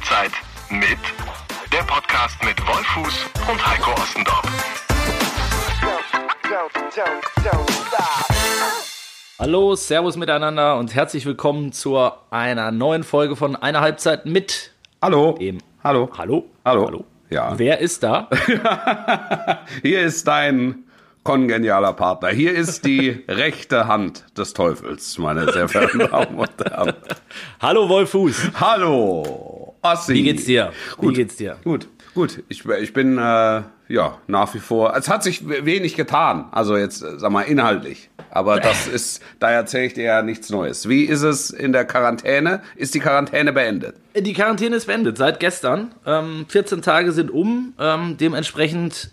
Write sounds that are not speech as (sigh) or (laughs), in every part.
Halbzeit mit der Podcast mit Wolfuß und Heiko Ostendorf. Hallo, Servus miteinander und herzlich willkommen zu einer neuen Folge von einer Halbzeit mit Hallo. dem. Hallo. Hallo? Hallo. Hallo. Ja. Wer ist da? (laughs) Hier ist dein kongenialer Partner. Hier ist die (laughs) rechte Hand des Teufels, meine sehr verehrten Damen und Herren. Hallo Wolfuß. Hallo. Ossi. Wie geht's dir? Gut. Wie geht's dir? Gut, gut. Ich, ich bin äh, ja nach wie vor. Es hat sich wenig getan. Also jetzt, äh, sag mal, inhaltlich. Aber das (laughs) ist, da erzähle ich dir ja nichts Neues. Wie ist es in der Quarantäne? Ist die Quarantäne beendet? Die Quarantäne ist beendet seit gestern. Ähm, 14 Tage sind um. Ähm, dementsprechend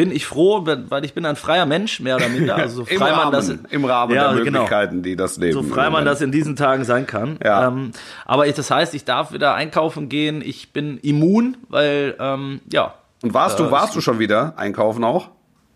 bin ich froh, weil ich bin ein freier Mensch, mehr oder minder. Also so (laughs) Im frei man Rahmen, das, im Rahmen Ja, der genau. Möglichkeiten, die das Leben so frei man das in diesen Tagen sein kann. Ja. Ähm, aber ich, das heißt, ich darf wieder einkaufen gehen. Ich bin immun, weil ähm, ja. Und warst Äh, du, warst du schon wieder einkaufen auch?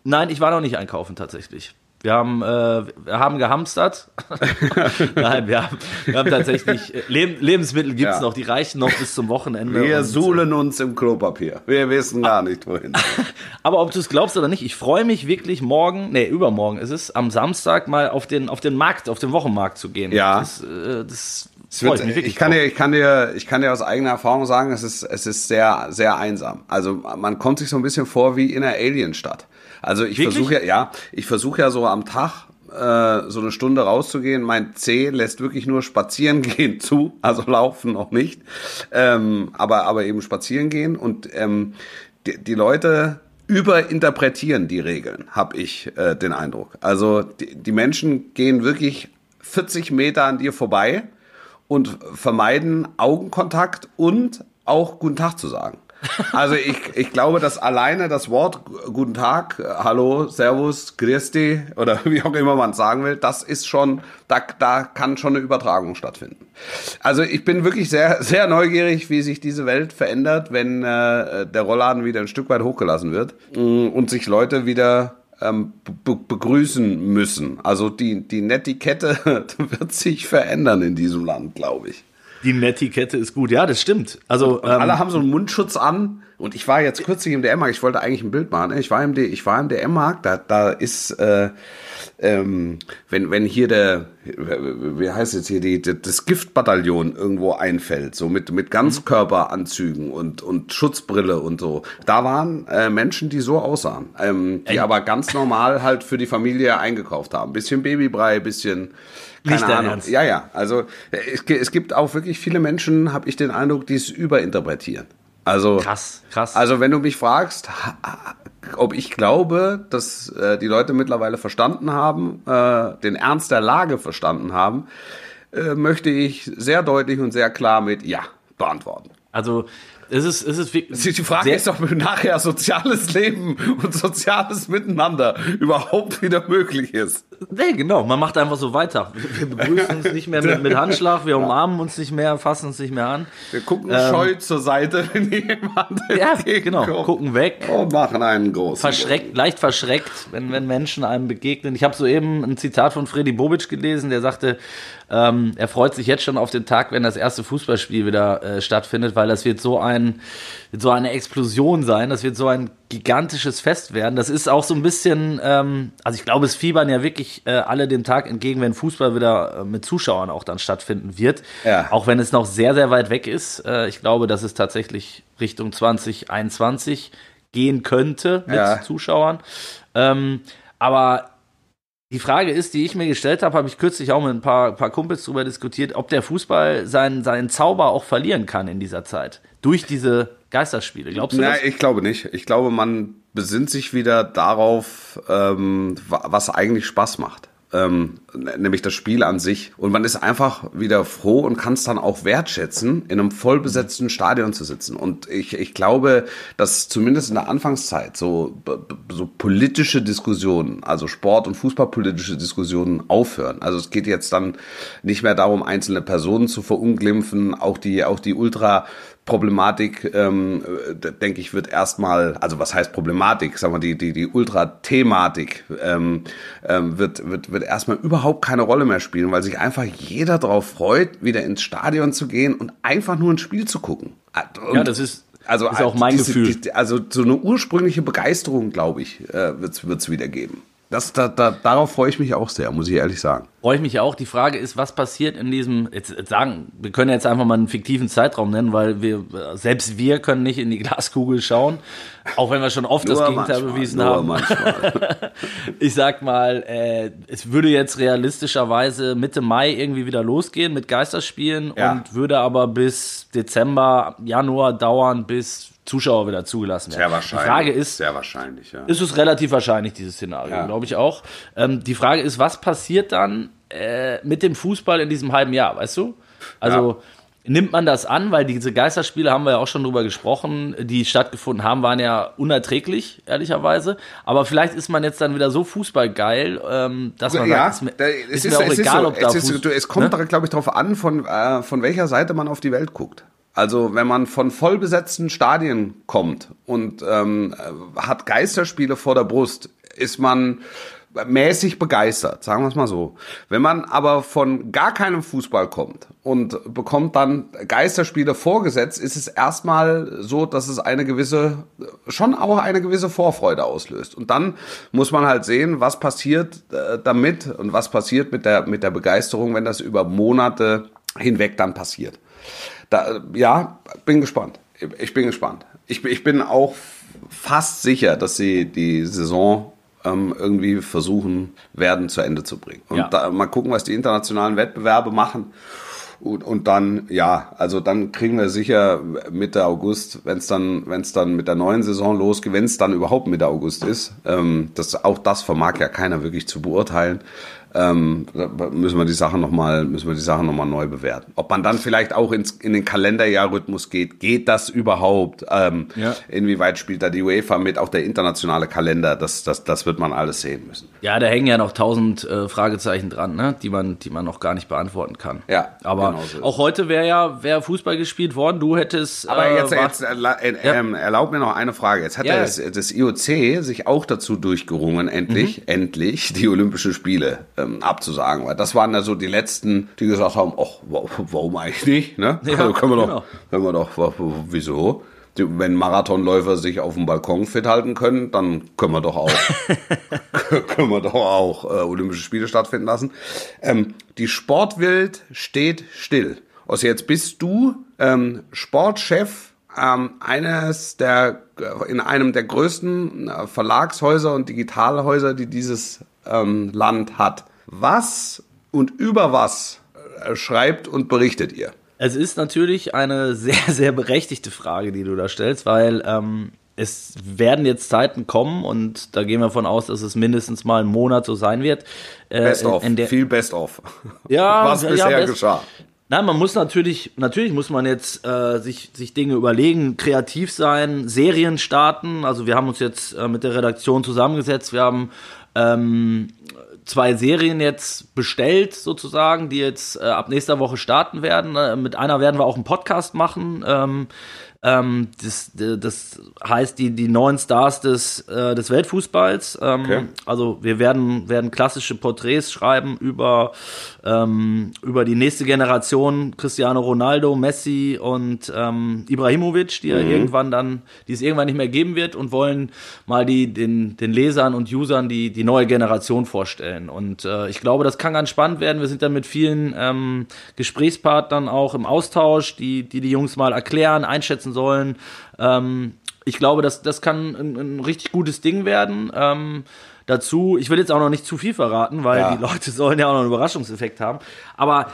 Nein, ich war noch nicht einkaufen tatsächlich. Wir haben, äh, wir haben gehamstert. (laughs) Nein, wir haben, wir haben tatsächlich äh, Leb Lebensmittel gibt's Ja. noch, die reichen noch bis zum Wochenende. Wir Und, suhlen uns im Klopapier. Wir wissen gar nicht wohin. (laughs) aber ob du es glaubst oder nicht, ich freue mich wirklich morgen, nee, übermorgen ist es, am Samstag mal auf den, auf den Markt, auf den Wochenmarkt zu gehen. Ja. Das, äh, das Es wird, wirklich. ich, kann dir, ich, kann dir, ich kann dir aus eigener Erfahrung sagen, es ist, es ist sehr, sehr einsam. Also man kommt sich so ein bisschen vor wie in einer Alienstadt. Also ich versuche ja, ja, ich versuche ja so am Tag äh, so eine Stunde rauszugehen. Mein C lässt wirklich nur spazieren (laughs) gehen zu, also laufen noch nicht, ähm, aber aber eben spazieren gehen und ähm, die, die Leute überinterpretieren die Regeln, habe ich äh, den Eindruck. Also die, die Menschen gehen wirklich 40 Meter an dir vorbei und vermeiden Augenkontakt und auch guten Tag zu sagen. Also ich, ich glaube, dass alleine das Wort guten Tag, äh, hallo, servus, dich oder (laughs) wie auch immer man es sagen will, das ist schon, da, da kann schon eine Übertragung stattfinden. Also ich bin wirklich sehr, sehr neugierig, wie sich diese Welt verändert, wenn äh, der Rollladen wieder ein Stück weit hochgelassen wird mm, und sich Leute wieder ähm, be begrüßen müssen. Also die, die Netiquette (laughs) wird sich verändern in diesem Land, glaube ich. Die Netiquette ist gut, ja, das stimmt. Also Und ähm, alle haben so einen Mundschutz an. Und ich war jetzt kürzlich im DM-Markt, ich wollte eigentlich ein Bild machen. ne? Ich war im, D- ich war im DM-Markt, da, da ist, äh, ähm, wenn, wenn hier der, wie heißt jetzt hier, die, das Giftbataillon irgendwo einfällt, so mit, mit Ganzkörperanzügen und, und Schutzbrille und so. Da waren äh, Menschen, die so aussahen, ähm, die aber ganz normal halt für die Familie eingekauft haben. Bisschen Babybrei, bisschen, keine Nicht Ahnung. Ernst? Ja, ja. Also es, es gibt auch wirklich viele Menschen, habe ich den Eindruck, die es überinterpretieren. Also Krass, krass. Also wenn du mich fragst, ob ich glaube, dass äh, die Leute mittlerweile verstanden haben, äh, den Ernst der Lage verstanden haben, äh, möchte ich sehr deutlich und sehr klar mit ja beantworten. also es ist, es ist wirklich. Die Frage ist doch, ob nachher soziales Leben und soziales Miteinander überhaupt wieder möglich ist. Nee, genau, man macht einfach so weiter. Wir begrüßen uns nicht mehr mit, mit Handschlag, wir umarmen uns nicht mehr, fassen uns nicht mehr an. Wir gucken Ähm, scheu zur Seite, wenn jemand (laughs) Ja, genau, entgegenkommt. gucken weg. Und machen einen großen. Verschreckt, leicht verschreckt, wenn, wenn Menschen einem begegnen. Ich habe soeben ein Zitat von Freddy Bobic gelesen, der sagte, ähm, er freut sich jetzt schon auf den Tag, wenn das erste Fußballspiel wieder äh, stattfindet, weil das wird so ein wird so eine Explosion sein, das wird so ein gigantisches Fest werden. Das ist auch so ein bisschen, ähm, also ich glaube, es fiebern ja wirklich äh, alle dem Tag entgegen, wenn Fußball wieder äh, mit Zuschauern auch dann stattfinden wird. Ja. Auch wenn es noch sehr, sehr weit weg ist. Äh, ich glaube, dass es tatsächlich Richtung 2021 gehen könnte mit Ja. Zuschauern. Ähm, aber die Frage ist, die ich mir gestellt habe, habe ich kürzlich auch mit ein paar, paar Kumpels darüber diskutiert, ob der Fußball seinen, seinen Zauber auch verlieren kann in dieser Zeit. Durch diese Geisterspiele. Glaubst du Nein, das? ich glaube nicht. Ich glaube, man besinnt sich wieder darauf, ähm, wa- was eigentlich Spaß macht. ähm, nämlich das Spiel an sich. Und man ist einfach wieder froh und kann es dann auch wertschätzen, in einem vollbesetzten Stadion zu sitzen. Und ich, ich glaube, dass zumindest in der Anfangszeit so, so politische Diskussionen, also Sport- und Fußballpolitische Diskussionen aufhören. Also es geht jetzt dann nicht mehr darum, einzelne Personen zu verunglimpfen, auch die, auch die Ultra Problematik, ähm, äh, denke ich, wird erstmal, also was heißt Problematik, sagen wir, die, die, die Ultra-Thematik ähm, ähm, wird, wird wird erstmal überhaupt keine Rolle mehr spielen, weil sich einfach jeder darauf freut, wieder ins Stadion zu gehen und einfach nur ein Spiel zu gucken. Und ja, das ist, also ist auch mein diese, Gefühl. Die, also so eine ursprüngliche Begeisterung, glaube ich, äh, wird es wieder geben. Das, da, da, darauf freue ich mich auch sehr, muss ich ehrlich sagen. Freue ich mich auch. Die Frage ist, was passiert in diesem, jetzt, jetzt sagen, wir können jetzt einfach mal einen fiktiven Zeitraum nennen, weil wir, selbst wir können nicht in die Glaskugel schauen, auch wenn wir schon oft das Gegenteil bewiesen haben. (laughs) Ich sag mal, äh, es würde jetzt realistischerweise Mitte Mai irgendwie wieder losgehen mit Geisterspielen Ja. und würde aber bis Dezember, Januar dauern, bis Zuschauer wieder zugelassen werden. Sehr wahrscheinlich. Die Frage ist, Sehr wahrscheinlich, ja. ist es relativ wahrscheinlich, dieses Szenario, Ja. glaube ich auch. Ähm, die Frage ist, was passiert dann äh, mit dem Fußball in diesem halben Jahr, weißt du? Also nimmt man das an, weil diese Geisterspiele haben wir ja auch schon drüber gesprochen, die stattgefunden haben, waren ja unerträglich, ehrlicherweise. Aber vielleicht ist man jetzt dann wieder so fußballgeil, ähm, dass man ja, sagt, ist mir, da- ist es mir ist, auch es ist egal, so, ob da es, ist, Fuß- es kommt, ne? glaube ich, darauf an, von, äh, von welcher Seite man auf die Welt guckt. Also wenn man von vollbesetzten Stadien kommt und ähm, äh, hat Geisterspiele vor der Brust, ist man mäßig begeistert, sagen wir es mal so. Wenn man aber von gar keinem Fußball kommt und bekommt dann Geisterspiele vorgesetzt, ist es erstmal so, dass es eine gewisse, schon auch eine gewisse Vorfreude auslöst. Und dann muss man halt sehen, was passiert äh, damit und was passiert mit der, mit der Begeisterung, wenn das über Monate hinweg dann passiert. Da, ja, bin gespannt. Ich bin gespannt. Ich, bin- ich bin auch fast sicher, dass sie die Saison ähm, irgendwie versuchen werden zu Ende zu bringen. Und Ja. da, mal gucken, was die internationalen Wettbewerbe machen. Und, und dann, ja, also dann kriegen wir sicher Mitte August, wenn es dann, wenn es dann mit der neuen Saison losgeht, wenn es dann überhaupt Mitte August ist, ähm, das, auch das vermag ja keiner wirklich zu beurteilen. Ähm, müssen wir die Sache noch mal, müssen wir die Sache noch mal neu bewerten. Ob man dann vielleicht auch ins, in den Kalenderjahrrhythmus geht, geht das überhaupt? Ähm, Ja. Inwieweit spielt da die UEFA mit? Auch der internationale Kalender, das, das, das wird man alles sehen müssen. Ja, da hängen ja noch tausend äh, Fragezeichen dran, ne? die, man, die man noch gar nicht beantworten kann. Ja, aber genau so auch heute wäre ja wär Fußball gespielt worden. Du hättest. Aber äh, jetzt, jetzt erla- äh, ähm, erlaub mir noch eine Frage. Jetzt hat Ja, ja, ja. das, das IOC sich auch dazu durchgerungen, endlich, Mhm. endlich die Olympischen Spiele ähm, abzusagen. Weil das waren ja so die letzten, die gesagt haben, ach, wa- warum eigentlich nicht? Ne? Ja, also können wir doch, genau. können wir doch, wieso? Wenn Marathonläufer sich auf dem Balkon fit halten können, dann können wir doch auch, (laughs) (laughs) können wir doch auch äh, Olympische Spiele stattfinden lassen. Ähm, die Sportwelt steht still. Also jetzt bist du ähm, Sportchef ähm, eines der in einem der größten äh, Verlagshäuser und Digitalhäuser, die dieses ähm, Land hat. Was und über was schreibt und berichtet ihr? Es ist natürlich eine sehr, (laughs) sehr berechtigte Frage, die du da stellst, weil ähm, es werden jetzt Zeiten kommen und da gehen wir von aus, dass es mindestens mal einen Monat so sein wird. Äh, Best of, viel Best of. (laughs) Ja, was ja, bisher best- geschah. Nein, man muss natürlich, natürlich muss man jetzt äh, sich, sich Dinge überlegen, kreativ sein, Serien starten. Also wir haben uns jetzt äh, mit der Redaktion zusammengesetzt. Wir haben ähm, zwei Serien jetzt bestellt, sozusagen, die jetzt äh, ab nächster Woche starten werden. Äh, mit einer werden wir auch einen Podcast machen. Ähm, ähm, das, das heißt die, die neuen Stars des, äh, des Weltfußballs. Ähm, Okay. Also wir werden, werden klassische Porträts schreiben über, ähm, über die nächste Generation, Cristiano Ronaldo, Messi und ähm, Ibrahimovic, die ja irgendwann dann, die es irgendwann nicht mehr geben wird und wollen mal die, den, den Lesern und Usern die, die neue Generation vorstellen. Und äh, ich glaube, das kann ganz spannend werden. Wir sind dann mit vielen ähm, Gesprächspartnern auch im Austausch, die, die die Jungs mal erklären, einschätzen sollen. Ähm, ich glaube, das, das kann ein, ein richtig gutes Ding werden. Ähm, dazu, ich will jetzt auch noch nicht zu viel verraten, weil Ja. die Leute sollen ja auch noch einen Überraschungseffekt haben. Aber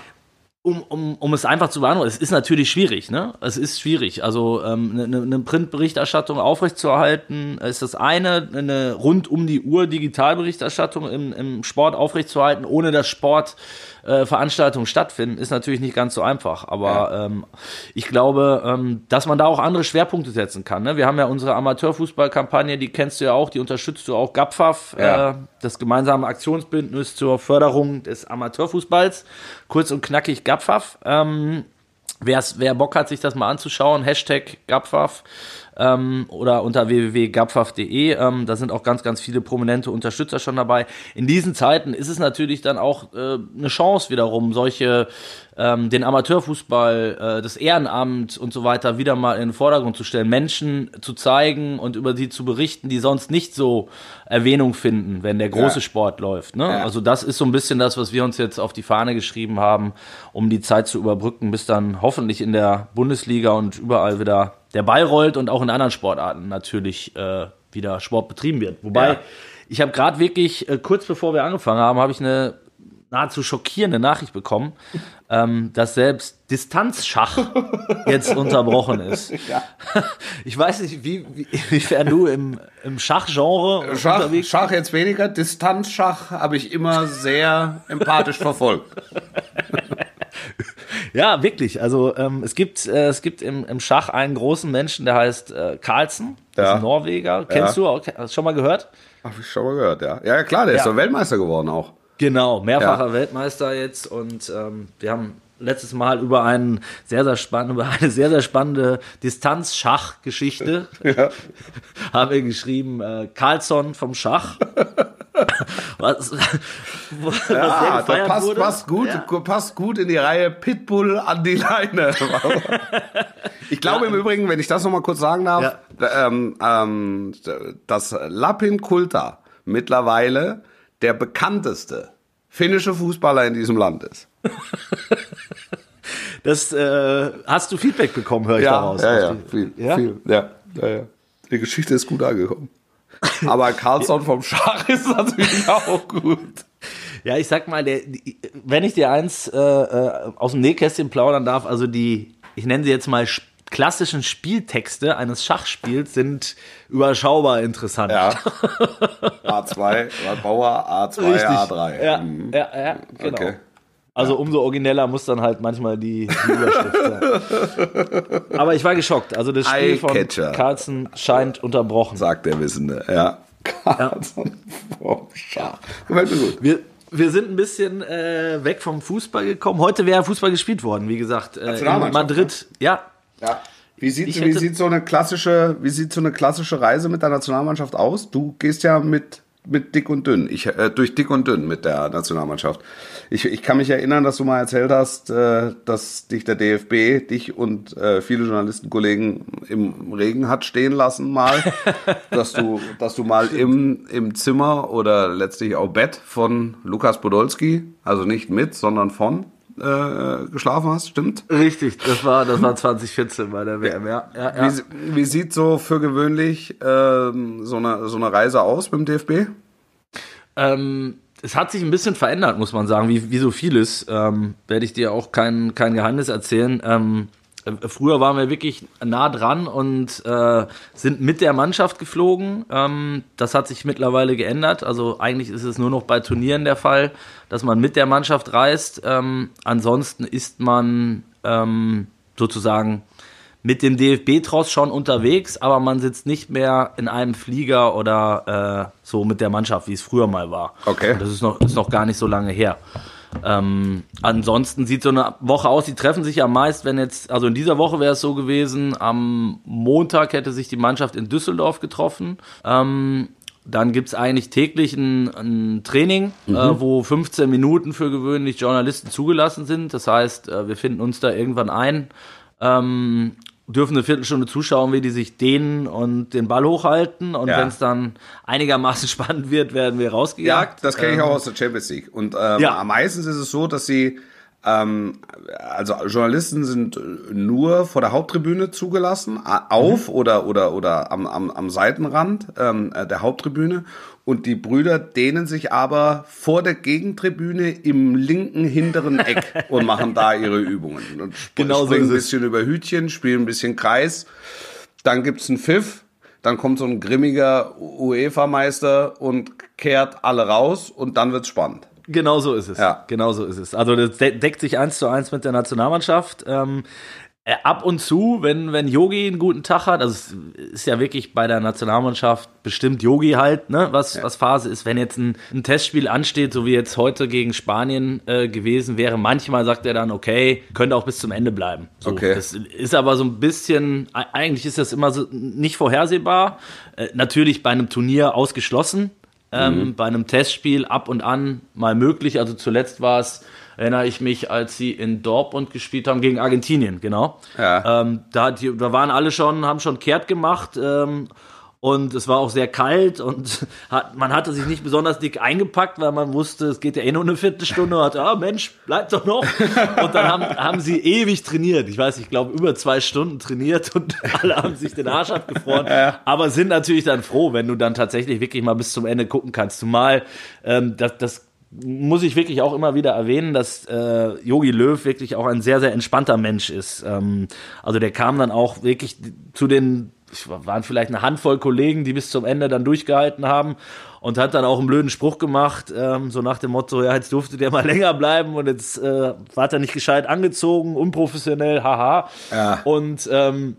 um, um, um es einfach zu beantworten, es ist natürlich schwierig, ne? Es ist schwierig. Also ähm, eine, eine Printberichterstattung aufrechtzuerhalten, ist das eine, eine rund um die Uhr Digitalberichterstattung im, im Sport aufrechtzuerhalten, ohne dass Sportveranstaltungen äh, stattfinden, ist natürlich nicht ganz so einfach. Aber ähm, ich glaube, ähm, dass man da auch andere Schwerpunkte setzen kann. Ne? Wir haben ja unsere Amateurfußballkampagne, die kennst du ja auch, die unterstützt du auch GAPFAF, Ja. äh, das gemeinsame Aktionsbündnis zur Förderung des Amateurfußballs. Kurz und knackig GAPFAF. Ähm, wer Bock hat, sich das mal anzuschauen, Hashtag GAPFAF. Ähm, oder unter www.gapfaf.de. Ähm, da sind auch ganz, ganz viele prominente Unterstützer schon dabei. In diesen Zeiten ist es natürlich dann auch äh, eine Chance wiederum, solche ähm, den Amateurfußball, äh, das Ehrenamt und so weiter wieder mal in den Vordergrund zu stellen, Menschen zu zeigen und über sie zu berichten, die sonst nicht so Erwähnung finden, wenn der große ja. Sport läuft. Ne? Ja. Also das ist so ein bisschen das, was wir uns jetzt auf die Fahne geschrieben haben, um die Zeit zu überbrücken, bis dann hoffentlich in der Bundesliga und überall wieder der Ball rollt und auch in anderen Sportarten natürlich äh, wieder Sport betrieben wird. Wobei ja. ich habe gerade wirklich äh, kurz bevor wir angefangen haben, habe ich eine nahezu schockierende Nachricht bekommen, ähm, dass selbst Distanzschach jetzt unterbrochen ist. (laughs) Ja. (laughs) Ich weiß nicht, wie, wie, inwiefern du im, im Schachgenre Schach, unterwegs Schach jetzt weniger, Distanzschach habe ich immer sehr empathisch (laughs) verfolgt. Ja, wirklich. Also ähm, es gibt, äh, es gibt im, im Schach einen großen Menschen, der heißt äh, Carlsen, ja. ist ein Norweger. Kennst ja. du? Hast du schon mal gehört? Hab ich schon mal gehört, ja. Ja, klar, der ja. ist doch Weltmeister geworden auch. Genau, mehrfacher ja. Weltmeister jetzt und ähm, wir haben letztes Mal über einen sehr, sehr spannende, (laughs) über eine sehr, sehr spannende Distanzschachgeschichte (laughs) ja. (laughs) haben wir geschrieben, äh, Carlsson vom Schach. was, was ja, das passt, wurde. passt gut, ja. passt gut in die Reihe Pitbull an die Leine. ich glaube ja. im Übrigen, wenn ich das noch mal kurz sagen darf, ähm, ähm, dass Lapin Kulta mittlerweile der bekannteste finnische Fußballer in diesem Land ist. (laughs) das äh, hast du Feedback bekommen, höre ich ja, daraus. Ja, ja, viel, ja? Viel, ja, ja, ja. Die Geschichte ist gut angekommen. (laughs) Aber Carlsson vom Schach ist natürlich auch gut. Ja, ich sag mal, der, wenn ich dir eins äh, äh, aus dem Nähkästchen plaudern darf, also die, ich nenne sie jetzt mal klassischen Spieltexte eines Schachspiels sind überschaubar interessant. Ja. (laughs) A2, Bauer, A2, Richtig. A3. Ja, mhm. ja, ja, genau. Okay. Also umso origineller muss dann halt manchmal die, die Überschrift sein. Aber ich war geschockt. Also das Spiel von Carlsen scheint unterbrochen. Sagt der Wissende, ja. Carlsen vom Schach. Gefällt mir gut. Wir, wir sind ein bisschen äh, weg vom Fußball gekommen. Heute wäre Fußball gespielt worden, wie gesagt. Äh, in Madrid. Ja, ja. Wie sieht, wie sieht so eine klassische, wie sieht so eine klassische Reise mit der Nationalmannschaft aus? Du gehst ja mit mit dick und dünn, ich, äh, durch dick und dünn mit der Nationalmannschaft. Ich, ich kann mich erinnern, dass du mal erzählt hast, äh, dass dich der DFB, dich und äh, viele Journalistenkollegen im Regen hat stehen lassen mal, (laughs) dass du, dass du mal im, im Zimmer oder letztlich auch Bett von Lukas Podolski, also nicht mit, sondern von, äh, geschlafen hast, stimmt? Richtig, das war, das war 2014 bei der WM, ja. ja, ja. Wie, wie, sieht so für gewöhnlich ähm, so, eine, so eine Reise aus beim DFB? Ähm, es hat sich ein bisschen verändert, muss man sagen, wie, wie so vieles. Ähm, werde ich dir auch kein, kein Geheimnis erzählen. Äh, früher waren wir wirklich nah dran und äh, sind mit der Mannschaft geflogen. Ähm, das hat sich mittlerweile geändert. Also eigentlich ist es nur noch bei Turnieren der Fall, dass man mit der Mannschaft reist. Ähm, ansonsten ist man ähm, sozusagen mit dem DFB-Tross schon unterwegs, aber man sitzt nicht mehr in einem Flieger oder äh, so mit der Mannschaft, wie es früher mal war. Okay. Und das ist noch, ist noch gar nicht so lange her. Ähm, ansonsten sieht so eine Woche aus, die treffen sich ja meist, wenn jetzt, also in dieser Woche wäre es so gewesen, am Montag hätte sich die Mannschaft in Düsseldorf getroffen. Ähm, dann gibt's eigentlich täglich ein, ein Training, mhm. äh, wo 15 Minuten für gewöhnlich Journalisten zugelassen sind. Das heißt, äh, wir finden uns da irgendwann ein. Ähm, dürfen eine Viertelstunde zuschauen, wie die sich dehnen und den Ball hochhalten. Und ja. wenn es dann einigermaßen (laughs) spannend wird, werden wir rausgejagt. Ja, das kenne ich auch ähm, aus der Champions League. Und ähm, ja. meistens ist es so, dass sie ähm, also Journalisten sind nur vor der Haupttribüne zugelassen, auf mhm. oder oder oder am, am, am Seitenrand ähm, der Haupttribüne und die Brüder dehnen sich aber vor der Gegentribüne im linken hinteren Eck (laughs) und machen da ihre Übungen. Und genau springen so ein bisschen über Hütchen, spielen ein bisschen Kreis. Dann gibt's einen Pfiff. Dann kommt so ein grimmiger UEFA-Meister und kehrt alle raus und dann wird's spannend. Genau so ist es. Ja. Genau so ist es. Also das deckt sich eins zu eins mit der Nationalmannschaft. Ähm, Äh, ab und zu, wenn, wenn Yogi einen guten Tag hat, also es ist ja wirklich bei der Nationalmannschaft bestimmt Yogi halt, ne, was, ja. was Phase ist, wenn jetzt ein, ein, Testspiel ansteht, so wie jetzt heute gegen Spanien äh, gewesen wäre, manchmal sagt er dann, okay, könnte auch bis zum Ende bleiben. So, okay. Das ist aber so ein bisschen, eigentlich ist das immer so nicht vorhersehbar. Äh, natürlich bei einem Turnier ausgeschlossen, ähm, mhm. bei einem Testspiel ab und an mal möglich. Also zuletzt war es erinnere ich mich, als sie in Dortmund gespielt haben gegen Argentinien, genau. Ja. Ähm, da, die, da waren alle schon, haben schon kehrt gemacht. Ähm, und es war auch sehr kalt und (laughs) hat, man hatte sich nicht besonders dick eingepackt, weil man wusste, es geht ja eh nur eine Viertelstunde und hat, ah Mensch, bleibt doch noch. Und dann haben, haben sie ewig trainiert. Ich weiß, ich glaube, über zwei Stunden trainiert und (laughs) alle haben sich den Arsch abgefroren. Aber sind natürlich dann froh, wenn du dann tatsächlich wirklich mal bis zum Ende gucken kannst. Zumal ähm, das, das muss ich wirklich auch immer wieder erwähnen, dass Yogi äh, Löw wirklich auch ein sehr, sehr entspannter Mensch ist. Ähm, also der kam dann auch wirklich zu den, waren vielleicht eine Handvoll Kollegen, die bis zum Ende dann durchgehalten haben und hat dann auch einen blöden Spruch gemacht, ähm, so nach dem Motto, ja, jetzt durfte der mal (laughs) länger bleiben und jetzt äh, war er nicht gescheit angezogen, unprofessionell, haha. Ja. Und ähm,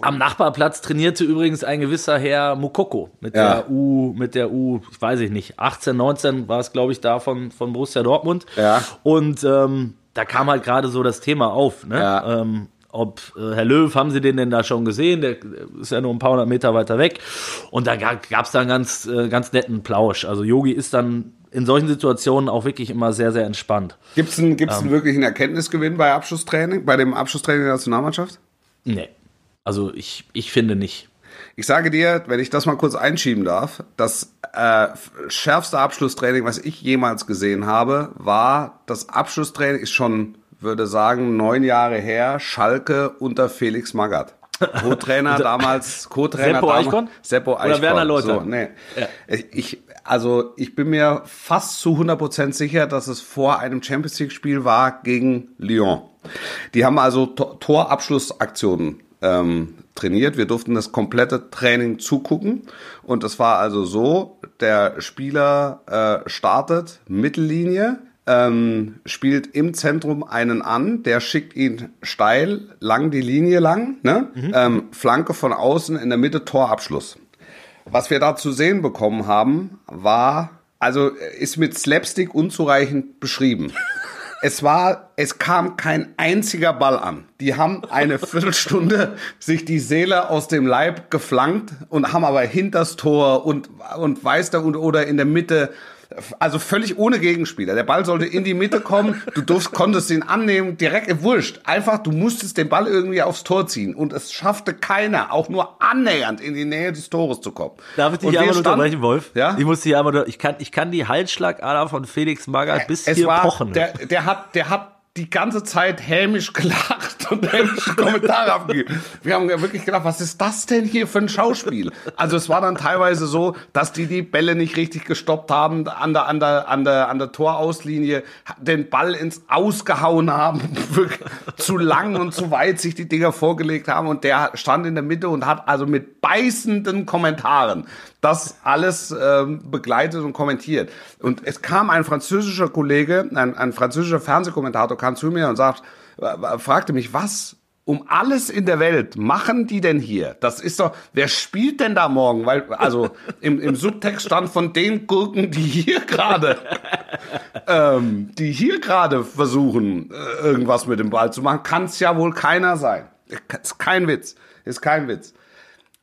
am Nachbarplatz trainierte übrigens ein gewisser Herr Mukoko mit ja. der U, mit der U, ich weiß ich nicht, 18, 19 war es, glaube ich, da von, von Borussia Dortmund. Ja. Und ähm, da kam halt gerade so das Thema auf, ne? Ja. Ähm, ob äh, Herr Löw, haben Sie den denn da schon gesehen? Der ist ja nur ein paar hundert Meter weiter weg. Und da gab es dann ganz, äh, ganz netten Plausch. Also Yogi ist dann in solchen Situationen auch wirklich immer sehr, sehr entspannt. Gibt es einen, gibt's ähm, einen Erkenntnisgewinn bei Abschlusstraining, bei dem Abschlusstraining der Nationalmannschaft? Nee. Also ich, ich finde nicht. Ich sage dir, wenn ich das mal kurz einschieben darf, das äh, schärfste Abschlusstraining, was ich jemals gesehen habe, war das Abschlusstraining, ist schon, würde sagen, neun Jahre her, Schalke unter Felix Magath. Co-Trainer (laughs) damals, Co-Trainer Seppo damals. Eichhorn? Seppo Eichhorn. Oder Werner Leute. So, nee. Ja. Ich, also ich bin mir fast zu 100% sicher, dass es vor einem Champions League Spiel war gegen Lyon. Die haben also Torabschlussaktionen ähm, trainiert. Wir durften das komplette Training zugucken. Und es war also so, der Spieler äh, startet Mittellinie, ähm, spielt im Zentrum einen an, der schickt ihn steil, lang die Linie lang, ne? Mhm. Ähm, Flanke von außen, in der Mitte Torabschluss. Was wir da zu sehen bekommen haben, war, also ist mit Slapstick unzureichend beschrieben. (laughs) Es war, es kam kein einziger Ball an. Die haben eine (laughs) Viertelstunde sich die Seele aus dem Leib geflankt und haben aber hinters Tor und, und weiß da und, oder in der Mitte also völlig ohne Gegenspieler. Der Ball sollte in die Mitte kommen. Du durfst, konntest ihn annehmen, direkt wurscht. Einfach, du musstest den Ball irgendwie aufs Tor ziehen. Und es schaffte keiner, auch nur annähernd in die Nähe des Tores zu kommen. Darf ich dich einmal unterbrechen, Wolf? Ja? Ich muss dich einmal, ich kann, ich kann die Halsschlagader von Felix Magath bis es hier war, pochen. Der, der hat, der hat die ganze Zeit hämisch gelacht und hämische (laughs) Kommentare abgegeben. Wir haben wirklich gedacht, was ist das denn hier für ein Schauspiel? Also es war dann teilweise so, dass die die Bälle nicht richtig gestoppt haben an der, an der, an der, an der Torauslinie, den Ball ins Ausgehauen haben, (laughs) zu lang und zu weit sich die Dinger vorgelegt haben und der stand in der Mitte und hat also mit beißenden Kommentaren das alles ähm, begleitet und kommentiert. Und es kam ein französischer Kollege, ein, ein französischer Fernsehkommentator kam zu mir und sagt, fragte mich, was um alles in der Welt machen die denn hier? Das ist doch, wer spielt denn da morgen? Weil, also im, im Subtext stand von den Gurken, die hier gerade, (laughs) ähm, die hier gerade versuchen, äh, irgendwas mit dem Ball zu machen, kann es ja wohl keiner sein. Ist kein Witz. Ist kein Witz.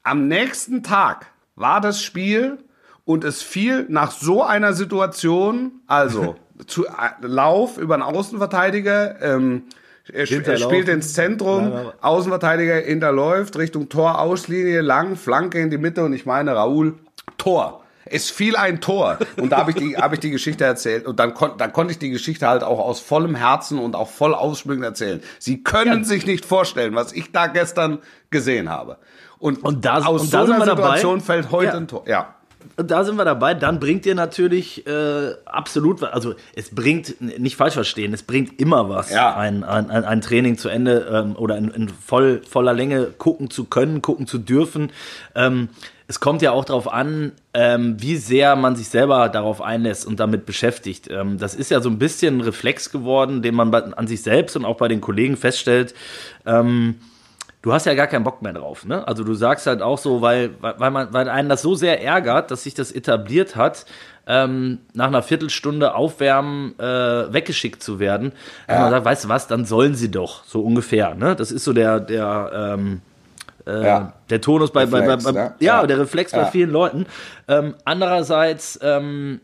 Am nächsten Tag war das Spiel und es fiel nach so einer Situation, also (laughs) zu, äh, Lauf über einen Außenverteidiger, ähm, er, spielt ins Zentrum, Außenverteidiger hinterläuft, Richtung Tor, Auslinie, lang, Flanke in die Mitte und ich meine, Raoul, Tor. Es fiel ein Tor und da habe ich die habe ich die Geschichte erzählt und dann konnte dann konnte ich die Geschichte halt auch aus vollem Herzen und auch voll ausschmückend erzählen. Sie können ja. sich nicht vorstellen, was ich da gestern gesehen habe. Und, und da, aus und da so einer Situation dabei, fällt heute ja. ein Tor. Ja. Und da sind wir dabei. Dann bringt ihr natürlich äh, absolut, also es bringt, nicht falsch verstehen, es bringt immer was, ja. ein, ein, ein Training zu Ende ähm, oder in, in voll, voller Länge gucken zu können, gucken zu dürfen. Ähm, es kommt ja auch darauf an, ähm, wie sehr man sich selber darauf einlässt und damit beschäftigt. Ähm, das ist ja so ein bisschen ein Reflex geworden, den man bei, an sich selbst und auch bei den Kollegen feststellt. Ähm, du hast ja gar keinen Bock mehr drauf. Ne? Also du sagst halt auch so, weil, weil, man, weil einen das so sehr ärgert, dass sich das etabliert hat, ähm, nach einer Viertelstunde Aufwärmen äh, weggeschickt zu werden. Ja. man sagt, weißt du was, dann sollen sie doch, so ungefähr. Ne? Das ist so der, der ähm, äh, ja. Der Tonus bei, Reflex, bei, bei, bei ne? ja, ja, der Reflex bei vielen Leuten. Ähm, andererseits, ähm,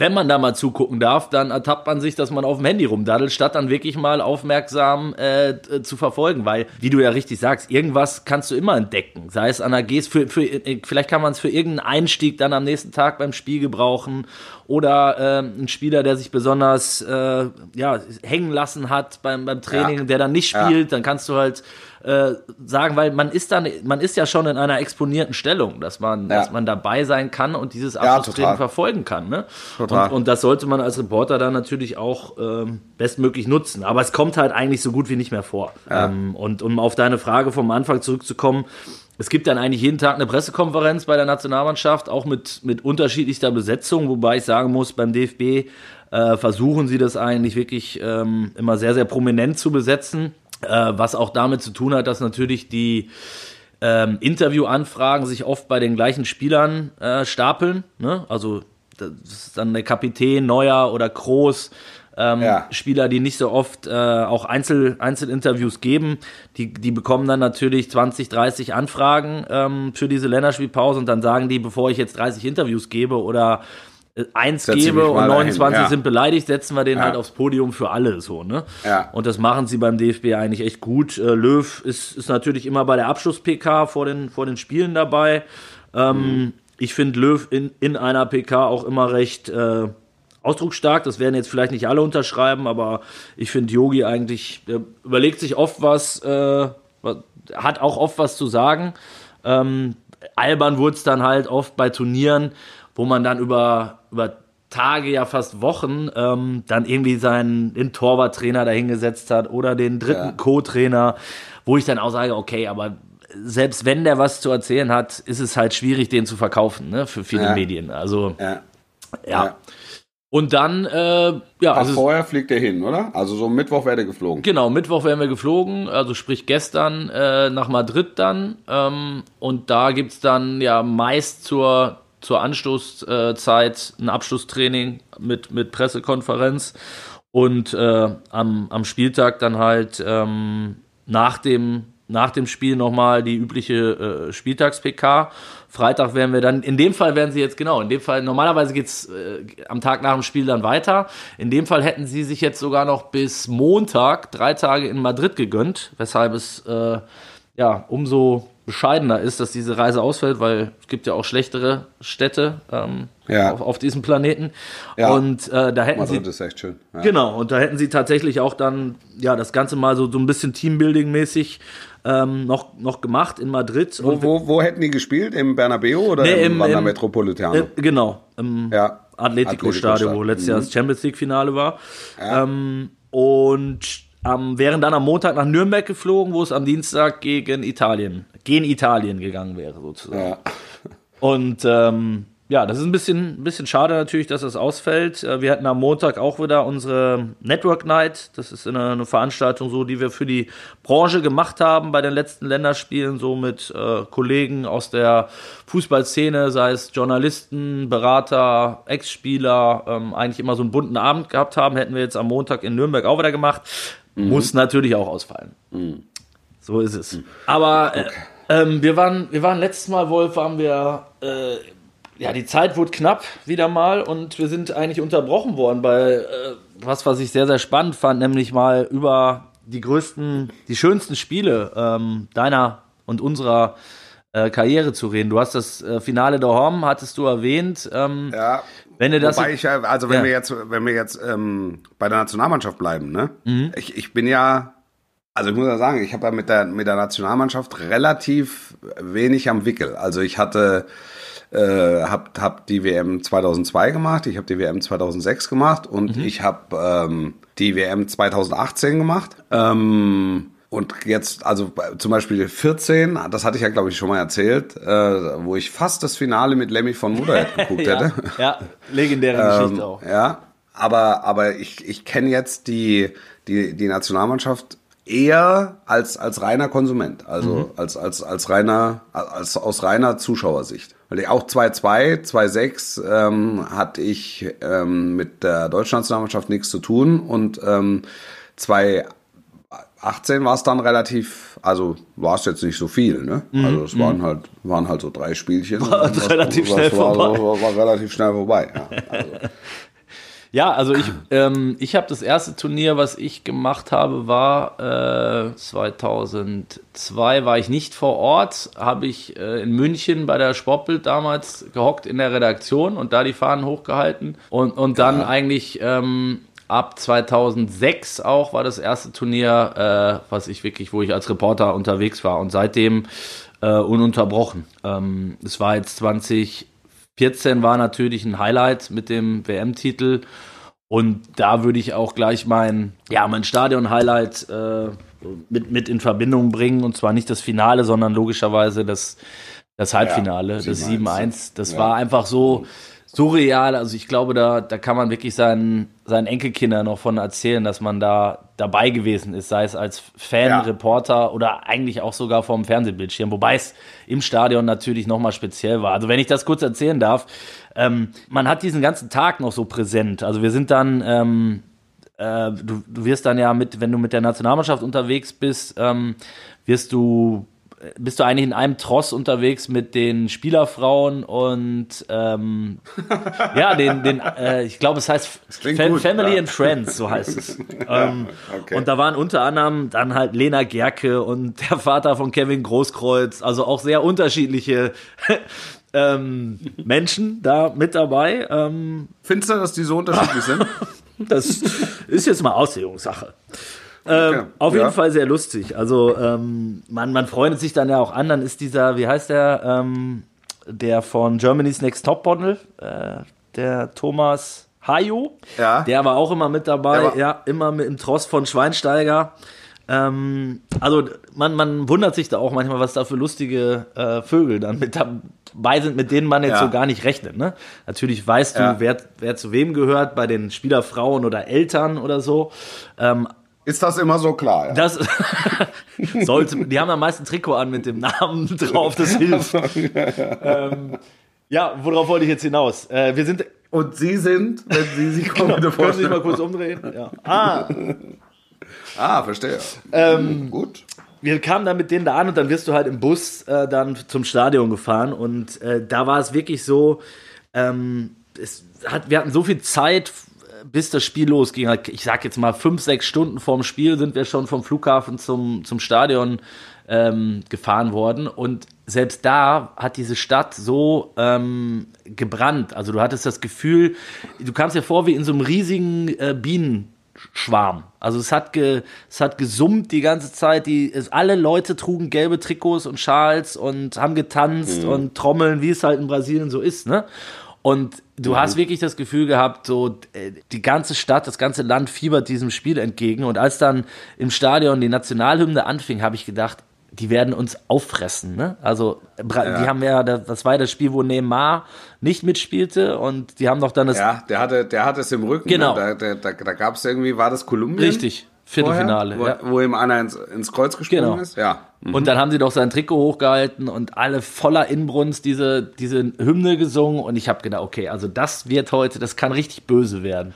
wenn man da mal zugucken darf, dann ertappt man sich, dass man auf dem Handy rumdaddelt, statt dann wirklich mal aufmerksam äh, zu verfolgen. Weil, wie du ja richtig sagst, irgendwas kannst du immer entdecken. Sei es an der Gest, für, für, äh, vielleicht kann man es für irgendeinen Einstieg dann am nächsten Tag beim Spiel gebrauchen. Oder äh, ein Spieler, der sich besonders äh, ja, hängen lassen hat beim, beim Training, ja. der dann nicht spielt, ja. dann kannst du halt äh, sagen, weil man ist dann, man ist ja schon in einer exponierten Stellung, dass man, ja. dass man dabei sein kann und dieses Abschlusstraining verfolgen kann. Ne? Und, und, das sollte man als Reporter dann natürlich auch ähm, bestmöglich nutzen. Aber es kommt halt eigentlich so gut wie nicht mehr vor. Ähm, und um auf deine Frage vom Anfang zurückzukommen, es gibt dann eigentlich jeden Tag eine Pressekonferenz bei der Nationalmannschaft, auch mit, mit unterschiedlichster Besetzung, wobei ich sagen muss, beim DFB äh, versuchen sie das eigentlich wirklich ähm, immer sehr, sehr prominent zu besetzen. Äh, was auch damit zu tun hat, dass natürlich die ähm, Interviewanfragen sich oft bei den gleichen Spielern äh, stapeln. Ne? Also das ist dann der Kapitän, Neuer oder Groß. Ähm, ja. Spieler, die nicht so oft äh, auch Einzel, Einzelinterviews geben, die, die bekommen dann natürlich 20, 30 Anfragen ähm, für diese Länderspielpause und dann sagen die, bevor ich jetzt 30 Interviews gebe oder eins Setz gebe und 29 ja. sind beleidigt, setzen wir den ja. halt aufs Podium für alle so, ne? Ja. Und das machen sie beim DFB eigentlich echt gut. Äh, Löw ist, ist natürlich immer bei der Abschluss-PK vor den, vor den Spielen dabei. Ähm, mhm. Ich finde Löw in, in einer PK auch immer recht äh, ausdrucksstark. Das werden jetzt vielleicht nicht alle unterschreiben, aber ich finde Yogi eigentlich, der überlegt sich oft was, äh, hat auch oft was zu sagen. Ähm, albern wurde es dann halt oft bei Turnieren, wo man dann über, über Tage, ja fast Wochen, ähm, dann irgendwie seinen den Torwarttrainer dahingesetzt hat oder den dritten ja. Co-Trainer, wo ich dann auch sage, okay, aber selbst wenn der was zu erzählen hat, ist es halt schwierig, den zu verkaufen, ne, für viele ja. Medien. Also, ja. ja. Und dann, äh, ja. Also vorher fliegt er hin, oder? Also so Mittwoch wäre er geflogen. Genau, Mittwoch wären wir geflogen, also sprich gestern äh, nach Madrid dann. Ähm, und da gibt's dann ja meist zur zur Anstoßzeit ein Abschlusstraining mit, mit Pressekonferenz und äh, am, am Spieltag dann halt ähm, nach, dem, nach dem Spiel nochmal die übliche äh, Spieltags-PK. Freitag werden wir dann, in dem Fall werden sie jetzt, genau, in dem Fall, normalerweise geht's äh, am Tag nach dem Spiel dann weiter. In dem Fall hätten sie sich jetzt sogar noch bis Montag drei Tage in Madrid gegönnt, weshalb es äh, ja umso bescheidener ist, dass diese Reise ausfällt, weil es gibt ja auch schlechtere Städte ähm, ja. auf, auf, diesem Planeten. Ja. Und äh, da hätten Madrid sie. ist echt schön. Ja. Genau, und da hätten sie tatsächlich auch dann ja das Ganze mal so, so ein bisschen Teambuilding-mäßig ähm, noch, noch gemacht in Madrid. Wo, wo, wo hätten die gespielt? Im Bernabeu oder nee, im, im Wanda Metropolitano? Äh, genau, im ja. Atletico-Stadion, wo letztes Jahr das mhm. Champions League-Finale war. Ähm, und ähm, wären dann am Montag nach Nürnberg geflogen, wo es am Dienstag gegen Italien, gegen Italien gegangen wäre, sozusagen. Ja. Und ähm, ja, das ist ein bisschen, ein bisschen schade natürlich, dass das ausfällt. Äh, wir hatten am Montag auch wieder unsere Network Night. Das ist eine, eine Veranstaltung, so, die wir für die Branche gemacht haben bei den letzten Länderspielen, so mit äh, Kollegen aus der Fußballszene, sei es Journalisten, Berater, Ex-Spieler, ähm, eigentlich immer so einen bunten Abend gehabt haben. Hätten wir jetzt am Montag in Nürnberg auch wieder gemacht. Mhm. Muss natürlich auch ausfallen. Mhm. So ist es. Mhm. Aber äh, okay. ähm, wir, waren, wir waren letztes Mal, Wolf, waren wir. Äh, ja, die Zeit wurde knapp wieder mal und wir sind eigentlich unterbrochen worden bei äh, was, was ich sehr, sehr spannend fand, nämlich mal über die größten, die schönsten Spiele ähm, deiner und unserer äh, Karriere zu reden. Du hast das äh, Finale der Horm, hattest du erwähnt. Ähm, ja. Wenn du das wobei ich, also wenn ja. wir jetzt, wenn wir jetzt ähm, bei der Nationalmannschaft bleiben, ne? Mhm. Ich, ich bin ja, also ich muss ja sagen, ich habe ja mit der mit der Nationalmannschaft relativ wenig am Wickel. Also ich hatte äh, habe hab die WM 2002 gemacht, ich habe die WM 2006 gemacht und mhm. ich habe ähm, die WM 2018 gemacht. Ähm, Und jetzt, also zum Beispiel 14, das hatte ich ja, glaube ich, schon mal erzählt, äh, wo ich fast das Finale mit Lemmy von Motorhead (laughs) geguckt ja, hätte. Ja, legendäre Ähm, Geschichte auch. Ja, aber, aber ich, ich kenne jetzt die, die, die Nationalmannschaft eher als, als reiner Konsument, also als, als, als reiner, als aus reiner Zuschauersicht. Weil ich auch 2-2, 2-6 ähm, hatte ich ähm, mit der deutschen Nationalmannschaft nichts zu tun und ähm, 2018 war es dann relativ, also war es jetzt nicht so viel, ne? Also es waren halt, waren halt so drei Spielchen. Mhm, (laughs) War relativ schnell war, vorbei. War, war relativ schnell vorbei. Ja. (laughs) Also, Ja, also ich, ähm, ich habe das erste Turnier, was ich gemacht habe, war äh, 2002, war ich nicht vor Ort, habe ich äh, in München bei der Sportbild damals gehockt in der Redaktion und da die Fahnen hochgehalten und, und dann eigentlich ähm, ab 2006 auch war das erste Turnier, äh, was ich wirklich, wo ich als Reporter unterwegs war und seitdem äh, ununterbrochen. Ähm, es war jetzt 20 14 war natürlich ein Highlight mit dem WM-Titel. Und da würde ich auch gleich mein, ja, mein Stadion-Highlight äh, mit, mit in Verbindung bringen. Und zwar nicht das Finale, sondern logischerweise das, das Halbfinale, Ja, das 7-1. 7-1. Das Ja. war einfach so surreal. Also ich glaube, da, da kann man wirklich seinen, seinen Enkelkindern noch von erzählen, dass man da dabei gewesen ist, sei es als Fan, Ja. Reporter oder eigentlich auch sogar vom Fernsehbildschirm, wobei es im Stadion natürlich nochmal speziell war. Also wenn ich das kurz erzählen darf, ähm, man hat diesen ganzen Tag noch so präsent. Also wir sind dann, ähm, äh, du, du wirst dann ja mit, wenn du mit der Nationalmannschaft unterwegs bist, ähm, wirst du bist du eigentlich in einem Tross unterwegs mit den Spielerfrauen und ähm, ja, den, den äh, ich glaube, es heißt klingt Fa gut, Family ja. and Friends, so heißt es. (laughs) ähm, okay. Und da waren unter anderem dann halt Lena Gerke und der Vater von Kevin Großkreuz, also auch sehr unterschiedliche (laughs) ähm, Menschen da mit dabei. Ähm, Findest du, dass die so unterschiedlich sind? (laughs) das ist jetzt mal Aussehungssache. Ähm, Okay, auf ja. jeden Fall sehr lustig. Also ähm, man, man freundet sich dann ja auch an. Dann ist dieser, wie heißt der, ähm, der von Germany's Next Top Model, äh, der Thomas Hayo. Ja. Der war auch immer mit dabei. Ja, immer mit im Tross von Schweinsteiger. Ähm, also man, man wundert sich da auch manchmal, was da für lustige äh, Vögel dann mit dabei sind, mit denen man jetzt so gar nicht rechnet. Ne? Natürlich weißt du, wer, wer zu wem gehört, bei den Spielerfrauen oder Eltern oder so. Ist das immer so klar? Ja? das (laughs) sollte, die haben am meisten Trikot an mit dem Namen (laughs) drauf, das hilft. ähm, ja, worauf wollte ich jetzt hinaus? Äh, wir sind, Und Sie sind, wenn Sie sich mal bitte können Sie sich mal kurz umdrehen? Ja. Ah, (laughs) Ah, verstehe. ähm, Gut. wir kamen dann mit denen da an und dann wirst du halt im Bus äh, dann zum Stadion gefahren und äh, da war es wirklich so, ähm, es hat, wir hatten so viel Zeit, bis das Spiel losging. Halt, Ich sag jetzt mal fünf, sechs Stunden vorm Spiel sind wir schon vom Flughafen zum, zum Stadion ähm, gefahren worden und selbst da hat diese Stadt so ähm, gebrannt. Also du hattest das Gefühl, du kamst dir vor wie in so einem riesigen äh, Bienenschwarm. Also es hat, ge, es hat gesummt die ganze Zeit. Die, es, alle Leute trugen gelbe Trikots und Schals und haben getanzt und trommeln, wie es halt in Brasilien so ist. Ne? Und du hast wirklich das Gefühl gehabt, so äh, die ganze Stadt, das ganze Land fiebert diesem Spiel entgegen. Und als dann im Stadion die Nationalhymne anfing, habe ich gedacht, die werden uns auffressen. Ne? Also Ja. die haben ja, das das war ja das Spiel, wo Neymar nicht mitspielte und die haben doch dann das Ja, der hatte, der hatte es im Rücken. Genau. Ne? Da, da, da, da gab es irgendwie, war das Kolumbien? richtig Viertelfinale. Vorher, ja. wo, wo ihm einer ins, ins Kreuz gesprungen Genau. ist? Ja. Mhm. Und dann haben sie doch sein Trikot hochgehalten und alle voller Inbrunst diese, diese Hymne gesungen. Und ich habe gedacht, okay, also das wird heute, das kann richtig böse werden.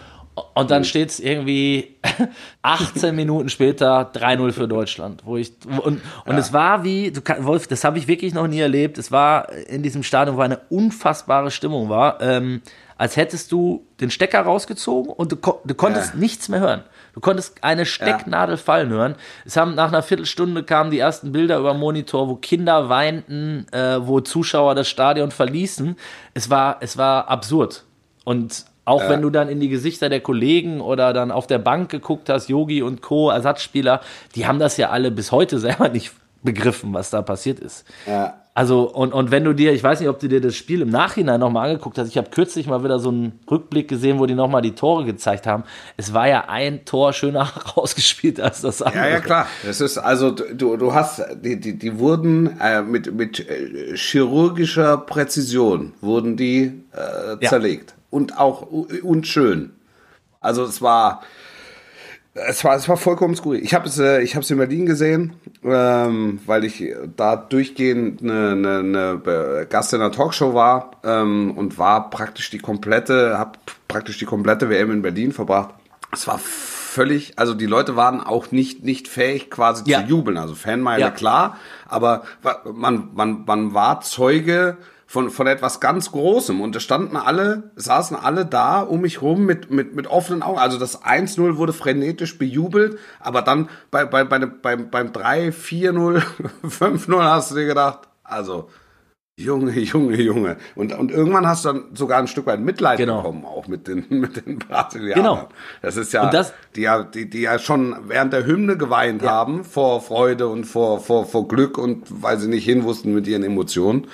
Und dann steht es irgendwie (laughs) 18 Minuten später 3-0 für Deutschland. Wo ich, und und es war wie, du kann, Wolf, das habe ich wirklich noch nie erlebt. Es war in diesem Stadion, wo eine unfassbare Stimmung war, ähm, als hättest du den Stecker rausgezogen und du, du konntest Ja. nichts mehr hören. Du konntest eine Stecknadel fallen hören. Es haben nach einer Viertelstunde kamen die ersten Bilder über den Monitor, wo Kinder weinten, äh, wo Zuschauer das Stadion verließen. Es war, es war absurd. Und auch wenn du dann in die Gesichter der Kollegen oder dann auf der Bank geguckt hast, Yogi und Co., Ersatzspieler, die haben das ja alle bis heute (laughs) selber nicht begriffen, was da passiert ist. Ja. Also, und, und wenn du dir, ich weiß nicht, ob du dir das Spiel im Nachhinein nochmal angeguckt hast, ich habe kürzlich mal wieder so einen Rückblick gesehen, wo die nochmal die Tore gezeigt haben. Es war ja ein Tor schöner (laughs) rausgespielt als das andere. Ja, ja, klar. Das ist also, du, du hast, die, die, die wurden äh, mit, mit äh, chirurgischer Präzision wurden die äh, Ja. zerlegt. Und auch und schön. Also es war, es war, es war vollkommen skurril. Ich habe es, äh, ich habe es in Berlin gesehen, ähm, weil ich da durchgehend eine, eine, eine Gast in einer Talkshow war ähm, und war praktisch die komplette, habe praktisch die komplette WM in Berlin verbracht. Es war völlig, also die Leute waren auch nicht nicht fähig quasi Ja. zu jubeln. Also Fanmeile Ja. klar, aber man man man war Zeuge von, von etwas ganz Großem. Und da standen alle, saßen alle da um mich rum mit, mit, mit offenen Augen. Also das 1-0 wurde frenetisch bejubelt, aber dann bei, bei, bei, beim, beim 3, 4-0, 5-0 hast du dir gedacht, also, Junge, Junge, Junge. Und, und irgendwann hast du dann sogar ein Stück weit Mitleid Genau. bekommen, auch mit den, (laughs) mit den Brasilianern. Genau. Das ist ja, das- die ja, die, die ja schon während der Hymne geweint haben vor Freude und vor, vor, vor Glück und weil sie nicht hin wussten mit ihren Emotionen.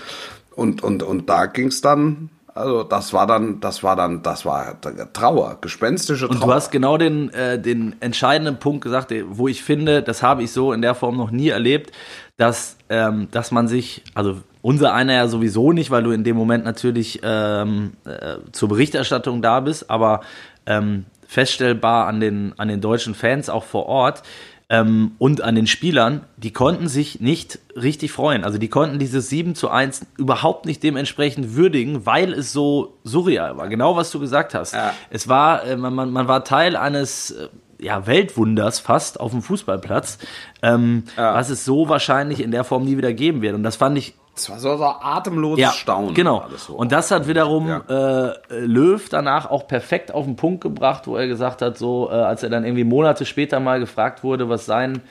Und, und, und da ging's dann, also das war dann, das war dann, das war Trauer, gespenstische Trauer. Und du hast genau den, äh, den entscheidenden Punkt gesagt, wo ich finde, das habe ich so in der Form noch nie erlebt, dass, ähm, dass man sich, also unser einer ja sowieso nicht, weil du in dem Moment natürlich ähm, äh, zur Berichterstattung da bist, aber ähm, feststellbar an den, an den deutschen Fans auch vor Ort, ähm, und an den Spielern, die konnten sich nicht richtig freuen. Also die konnten dieses 7 zu 1 überhaupt nicht dementsprechend würdigen, weil es so surreal war. Genau was du gesagt hast. Ja. Es war, äh, man, man, man war Teil eines äh, ja, Weltwunders fast auf dem Fußballplatz, ähm, was es so wahrscheinlich in der Form nie wieder geben wird. Und das fand ich das war so ein atemloses ja, Staunen. Genau. so. Und das hat wiederum Ja. äh, Löw danach auch perfekt auf den Punkt gebracht, wo er gesagt hat, so äh, als er dann irgendwie Monate später mal gefragt wurde, was sein,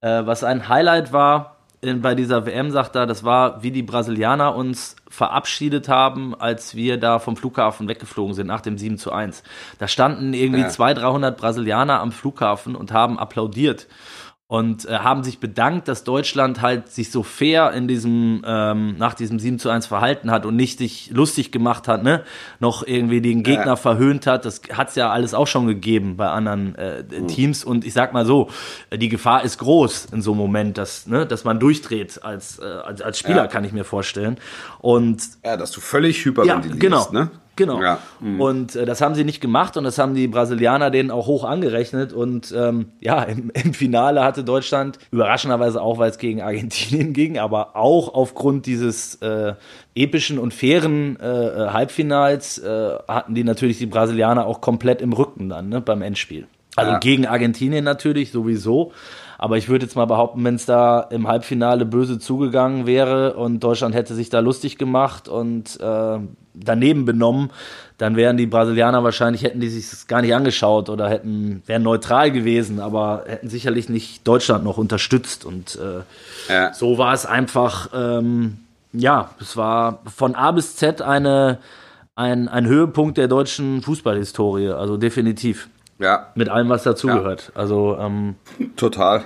äh, was sein Highlight war bei dieser WM, sagt er, das war, wie die Brasilianer uns verabschiedet haben, als wir da vom Flughafen weggeflogen sind nach dem 7 zu 1. Da standen irgendwie Ja. 200, 300 Brasilianer am Flughafen und haben applaudiert und äh, haben sich bedankt, dass Deutschland halt sich so fair in diesem, ähm, nach diesem 7 zu 1 verhalten hat und nicht sich lustig gemacht hat, ne? Noch irgendwie den Gegner Ja. verhöhnt hat. Das hat's ja alles auch schon gegeben bei anderen äh, Teams. Und ich sag mal so, die Gefahr ist groß in so einem Moment, dass, ne, dass man durchdreht als, äh, als, als Spieler, Ja. kann ich mir vorstellen. Und ja, dass du völlig ja, hyperventilierst, genau. ne? Genau. Ja. Und äh, das haben sie nicht gemacht und das haben die Brasilianer denen auch hoch angerechnet. Und ähm, ja, im, (laughs) im Finale hatte Deutschland überraschenderweise auch, weil es gegen Argentinien (laughs) ging, aber auch aufgrund dieses äh, epischen und fairen äh, äh, Halbfinals äh, hatten die natürlich die Brasilianer auch komplett im Rücken dann ne, beim Endspiel. Also Ja. gegen Argentinien natürlich sowieso. Aber ich würde jetzt mal behaupten, wenn es da im Halbfinale böse zugegangen wäre und Deutschland hätte sich da lustig gemacht und äh, daneben benommen, dann wären die Brasilianer wahrscheinlich, hätten die sich das gar nicht angeschaut oder hätten, wären neutral gewesen, aber hätten sicherlich nicht Deutschland noch unterstützt. Und äh, Ja. so war es einfach, ähm, ja, es war von A bis Z eine, ein, ein Höhepunkt der deutschen Fußballhistorie, also definitiv. Ja, Mit allem, was dazugehört. Also, ähm, Total.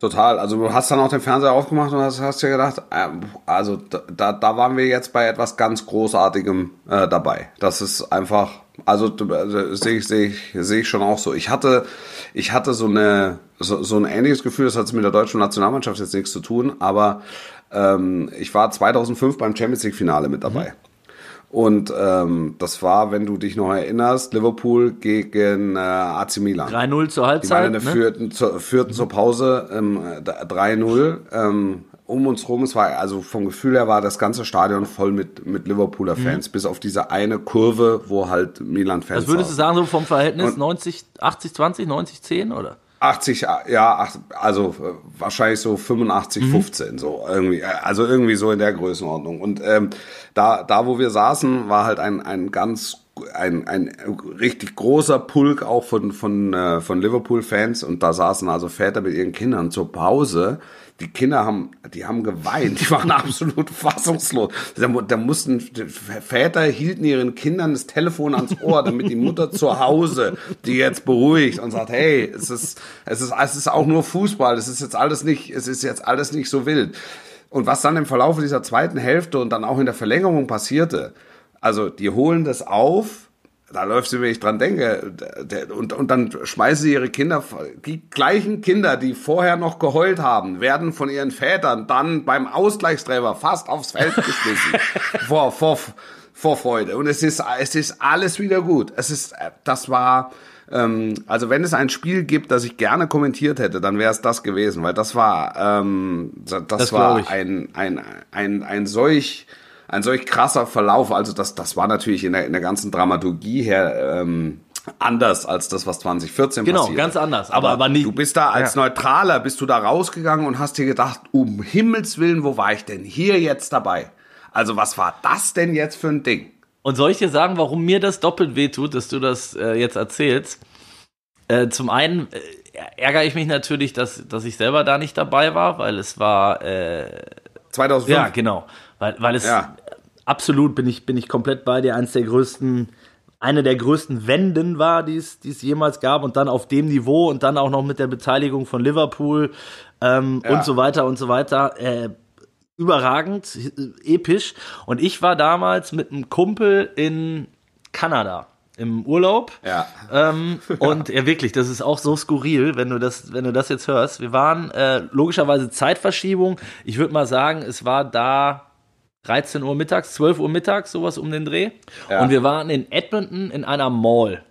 Total. Also du hast dann auch den Fernseher aufgemacht und hast, hast dir gedacht, ähm, also da, da waren wir jetzt bei etwas ganz Großartigem äh, dabei. Das ist einfach, also, also sehe ich, sehe ich, sehe ich schon auch so. Ich hatte, ich hatte so eine, so, so ein ähnliches Gefühl, das hat mit der deutschen Nationalmannschaft jetzt nichts zu tun, aber ähm, ich war 2005 beim Champions League Finale mit dabei. Und ähm, das war, wenn du dich noch erinnerst, Liverpool gegen äh, AC Milan. 3-0 zur Die waren Halbzeit. in der ne? vierten, zur, vierten zur Pause ähm, d- 3-0. Ähm, um uns rum, es war, also vom Gefühl her war das ganze Stadion voll mit, mit Liverpooler Fans, bis auf diese eine Kurve, wo halt Milan-Fans Was Mhm. würdest du sagen, so vom Verhältnis Und- 90, 80, 20, 90, 10 oder? 80, ja, ach, also äh, wahrscheinlich so 85, 15, so irgendwie, äh, also irgendwie so in der Größenordnung. Und ähm, da, da, wo wir saßen, war halt ein, ein ganz ein, ein richtig großer Pulk auch von, von, äh, von Liverpool-Fans und da saßen also Väter mit ihren Kindern zur Pause. Die Kinder haben, die haben geweint, die waren (laughs) absolut fassungslos. Da, da mussten, Väter hielten ihren Kindern das Telefon ans Ohr, damit die Mutter zu Hause die jetzt beruhigt und sagt, hey, es ist, es ist, es ist auch nur Fußball, es ist jetzt alles nicht, es ist jetzt alles nicht so wild. Und was dann im Verlauf dieser zweiten Hälfte und dann auch in der Verlängerung passierte, also die holen das auf, da läuft sie, wenn ich dran denke, und, und dann schmeißen sie ihre Kinder, die gleichen Kinder, die vorher noch geheult haben, werden von ihren Vätern dann beim Ausgleichstreffer fast aufs Feld geschmissen. (laughs) vor, vor, vor Freude. Und es ist, es ist alles wieder gut. Es ist, das war, ähm, also wenn es ein Spiel gibt, das ich gerne kommentiert hätte, dann wäre es das gewesen, weil das war, ähm, das, das war ein, ein, ein, ein solch, ein solch krasser Verlauf. Also das, das war natürlich in der, in der ganzen Dramaturgie her ähm, anders als das, was 2014 genau, passiert. Genau, ganz anders. Aber, aber, aber du bist da als ja. Neutraler, bist du da rausgegangen und hast dir gedacht, um Himmels Willen, wo war ich denn hier jetzt dabei? Also was war das denn jetzt für ein Ding? Und soll ich dir sagen, warum mir das doppelt wehtut, dass du das äh, jetzt erzählst? Äh, zum einen äh, ärgere ich mich natürlich, dass, dass ich selber da nicht dabei war, weil es war äh, 2005. Ja, genau. Weil, weil es ja. Absolut bin ich, bin ich komplett bei dir, eines der größten, eine der größten Wenden war, die es, die es jemals gab und dann auf dem Niveau und dann auch noch mit der Beteiligung von Liverpool ähm, ja. und so weiter und so weiter. Äh, überragend, episch. Und ich war damals mit einem Kumpel in Kanada im Urlaub. Ja. Ähm, und ja, wirklich, das ist auch so skurril, wenn du das, wenn du das jetzt hörst. Wir waren äh, logischerweise Zeitverschiebung. Ich würde mal sagen, es war da 13 Uhr mittags, 12 Uhr mittags, sowas um den Dreh. Ja. Und wir waren in Edmonton in einer Mall.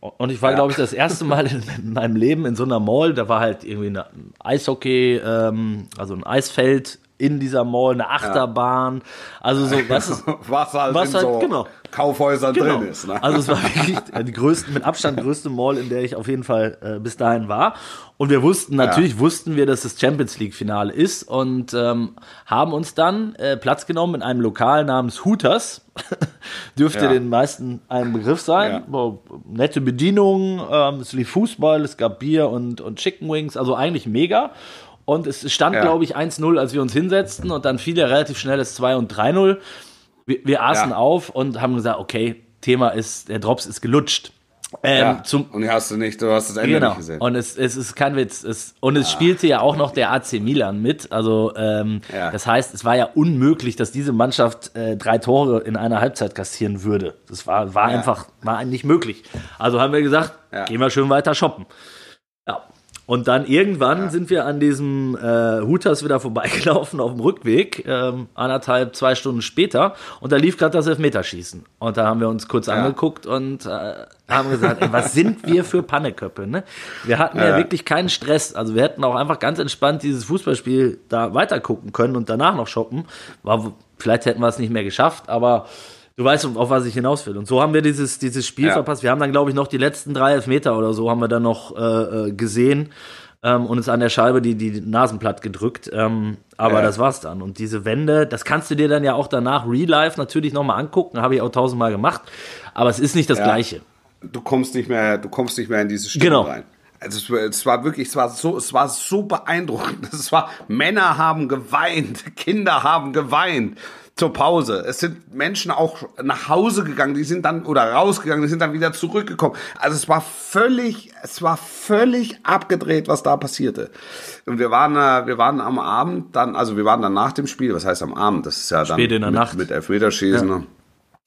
Und ich war, ja. glaube ich, das erste Mal in (laughs) meinem Leben in so einer Mall. Da war halt irgendwie ein Eishockey, ähm, also ein Eisfeld in dieser Mall, eine Achterbahn, also so, (laughs) was ist, was halt, was halt so genau. Kaufhäusern genau. drin ist. Ne? Also es war wirklich die größte, mit Abstand größte Mall, in der ich auf jeden Fall äh, bis dahin war. Und wir wussten, natürlich ja. wussten wir, dass das Champions League Finale ist und ähm, haben uns dann äh, Platz genommen in einem Lokal namens Hooters. (laughs) Dürfte ja. den meisten ein Begriff sein. Ja. Nette Bedienung, ähm, es lief Fußball, es gab Bier und, und Chicken Wings, also eigentlich mega. Und es stand, ja. glaube ich, 1-0, als wir uns hinsetzten. Und dann fiel ja relativ schnell das 2 und 3-0. Wir, wir aßen ja. auf und haben gesagt, okay, Thema ist, der Drops ist gelutscht. Ähm, ja, zum, und hast du nicht, du hast das Ende genau. nicht gesehen. Und es, es ist kein Witz. Es, und es ah, spielte ja auch noch der AC Milan mit. Also ähm, ja. das heißt, es war ja unmöglich, dass diese Mannschaft äh, drei Tore in einer Halbzeit kassieren würde. Das war, war ja. einfach, war nicht möglich. Also haben wir gesagt, gehen wir schön weiter shoppen. Ja, und dann irgendwann ja. sind wir an diesem äh, Hooters wieder vorbeigelaufen auf dem Rückweg, ähm, anderthalb, zwei Stunden später. Und da lief gerade das Elfmeterschießen. Und da haben wir uns kurz ja. angeguckt und äh, haben gesagt, ey, was sind wir für Panneköppe? Ne? Wir hatten ja. ja. wirklich keinen Stress. Also wir hätten auch einfach ganz entspannt dieses Fußballspiel da weitergucken können und danach noch shoppen. War, vielleicht hätten wir es nicht mehr geschafft, aber Du weißt, auf was ich hinaus will. Und so haben wir dieses, dieses Spiel ja. verpasst. Wir haben dann, glaube ich, noch die letzten drei Elfmeter oder so haben wir dann noch äh, äh, gesehen ähm, und uns an der Scheibe die, die Nasen platt gedrückt. Ähm, aber ja. das war's dann. Und diese Wände, das kannst du dir dann ja auch danach real life natürlich nochmal angucken. Habe ich auch tausendmal gemacht. Aber es ist nicht das ja. Gleiche. Du kommst nicht mehr, du kommst nicht mehr in diese Stimmung genau. rein. Also es, es war wirklich, es war so, es war so beeindruckend. (laughs) Es war, Männer haben geweint, Kinder haben geweint zur Pause. Es sind Menschen auch nach Hause gegangen, die sind dann oder rausgegangen, die sind dann wieder zurückgekommen. Also es war völlig, es war völlig abgedreht, was da passierte. Und wir waren, äh, wir waren am Abend dann, also wir waren dann nach dem Spiel, was heißt am Abend? Das ist ja dann Spät in der mit, Nacht. mit Elfmeterschießen. Ja.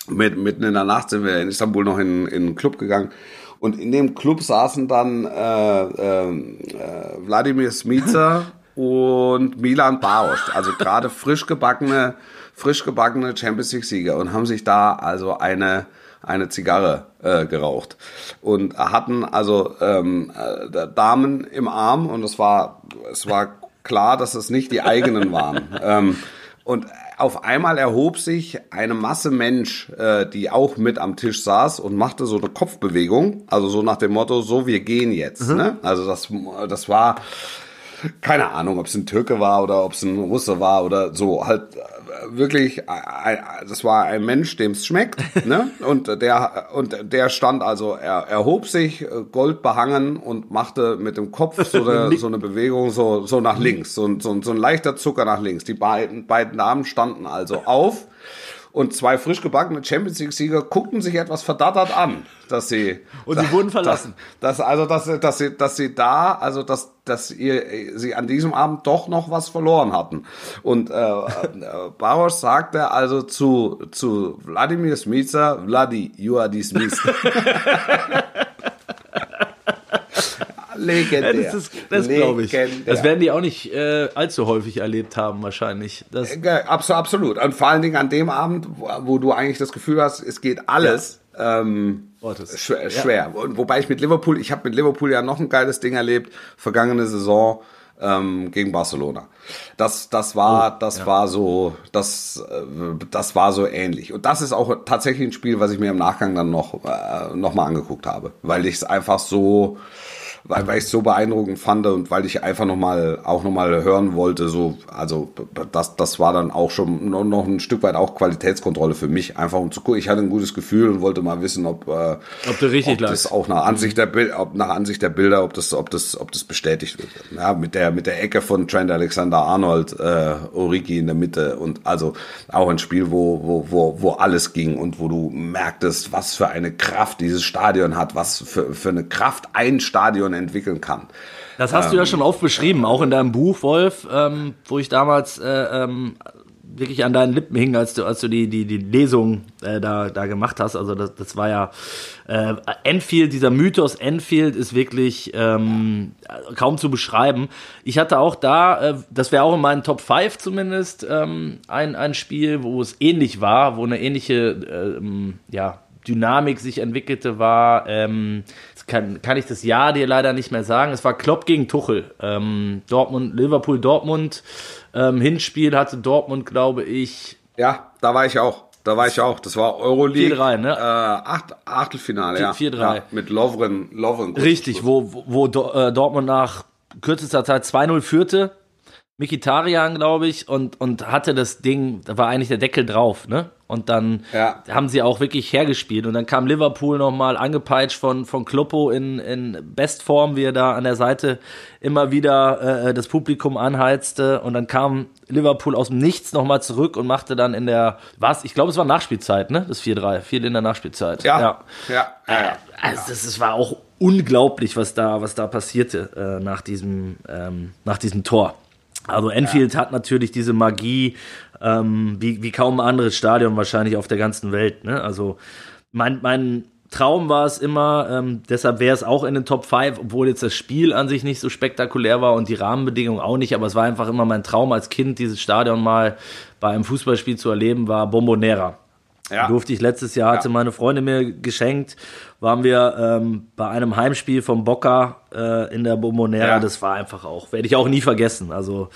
Mit, mitten in der Nacht sind wir in Istanbul noch in, in einen Club gegangen. Und in dem Club saßen dann äh, äh, äh Wladimir Smica (laughs) und Milan Barosch, also gerade frisch gebackene frisch gebackene Champions League Sieger und haben sich da also eine eine Zigarre äh, geraucht und hatten also ähm, äh, Damen im Arm und es war es war klar, dass es nicht die eigenen (laughs) waren. ähm, und auf einmal erhob sich eine Masse Mensch, äh, die auch mit am Tisch saß und machte so eine Kopfbewegung, also so nach dem Motto, so wir gehen jetzt. Mhm. Ne? Also das, das war keine Ahnung, ob es ein Türke war oder ob es ein Russe war oder so, halt wirklich, äh, das war ein Mensch, dem es schmeckt, ne? Und der und der stand also, er erhob sich, äh, goldbehangen und machte mit dem Kopf so eine, (laughs) so eine Bewegung so so nach links, so, so, so ein leichter Zucker nach links. Die beiden beiden Damen standen also auf und zwei frisch gebackene Champions League Sieger guckten sich etwas verdattert an, dass sie und sie wurden verlassen. (laughs) Dass, dass also dass, dass sie dass sie da also dass dass ihr sie an diesem Abend doch noch was verloren hatten und äh, äh, (laughs) Baros sagte also zu zu Wladimir Smica, Vladi, you are dismissed. (laughs) Legendär. Ja, das das glaube ich. Das werden die auch nicht äh, allzu häufig erlebt haben, wahrscheinlich. Das äh, absolut. Und vor allen Dingen an dem Abend, wo, du eigentlich das Gefühl hast, es geht alles. Ja. Ähm, schwer. schwer. Ja. Wobei ich mit Liverpool, ich habe mit Liverpool ja noch ein geiles Ding erlebt, vergangene Saison ähm, gegen Barcelona. Das, das war, oh, das ja. war so, das, äh, das war so ähnlich. Und das ist auch tatsächlich ein Spiel, was ich mir im Nachgang dann noch, äh, noch mal angeguckt habe, weil ich es einfach so, weil, weil ich es so beeindruckend fand und weil ich einfach nochmal auch nochmal hören wollte, so, also das, das war dann auch schon noch, noch ein Stück weit auch Qualitätskontrolle für mich, einfach um zu gucken. Ich hatte ein gutes Gefühl und wollte mal wissen, ob, äh, ob, du richtig ob das auch nach Ansicht der Bild, ob nach Ansicht der Bilder, ob das, ob das, ob das bestätigt wird. Ja, mit der, mit der Ecke von Trent Alexander Arnold, äh, Origi in der Mitte und also auch ein Spiel, wo, wo, wo, wo alles ging und wo du merktest, was für eine Kraft dieses Stadion hat, was für, für eine Kraft ein Stadion Stadion entwickeln kann. Das hast ähm, du ja ähm, schon oft beschrieben, auch in deinem Buch, Wolf, ähm, wo ich damals äh, ähm, wirklich an deinen Lippen hing, als du, als du die, die, die Lesung äh, da, da gemacht hast. Also das, das war ja äh, Enfield, dieser Mythos Enfield ist wirklich ähm, kaum zu beschreiben. Ich hatte auch da, äh, das wäre auch in meinen Top 5 zumindest, ähm, ein, ein Spiel, wo es ähnlich war, wo eine ähnliche ähm, ja, Dynamik sich entwickelte, war, ähm, kann, kann ich das Jahr dir leider nicht mehr sagen. Es war Klopp gegen Tuchel. Ähm, Dortmund, Liverpool, Dortmund. Ähm, Hinspiel hatte Dortmund, glaube ich. Ja, da war ich auch. Da war ich auch. Das war Euroleague. 4-3, ne? Äh, Acht, Achtelfinale, ja. 4-3. Ja, mit Lovren. Lovren Richtig, wo, wo, wo äh, Dortmund nach kürzester Zeit 2-0 führte. Mikitarian, glaube ich, und, und hatte das Ding, da war eigentlich der Deckel drauf, ne? Und dann ja. haben sie auch wirklich hergespielt. Und dann kam Liverpool nochmal angepeitscht von, von Kloppo in, in Bestform, wie er da an der Seite immer wieder äh, das Publikum anheizte. Und dann kam Liverpool aus dem Nichts nochmal zurück und machte dann in der, was? Ich glaube, es war Nachspielzeit, ne? Das 4-3. Viel in der Nachspielzeit. Ja. Ja. ja. Äh, also das, das war auch unglaublich, was da, was da passierte äh, nach, diesem, ähm, nach diesem Tor. Also Enfield ja. hat natürlich diese Magie, ähm, wie, wie kaum ein anderes Stadion wahrscheinlich auf der ganzen Welt. Ne? Also mein, mein Traum war es immer, ähm, deshalb wäre es auch in den Top 5, obwohl jetzt das Spiel an sich nicht so spektakulär war und die Rahmenbedingungen auch nicht, aber es war einfach immer mein Traum als Kind, dieses Stadion mal bei einem Fußballspiel zu erleben, war Bombonera. Ja. Durfte ich letztes Jahr, hatte ja. meine Freundin mir geschenkt, waren wir ähm, bei einem Heimspiel vom Boca äh, in der Bombonera. Ja. Das war einfach auch, werde ich auch nie vergessen. Also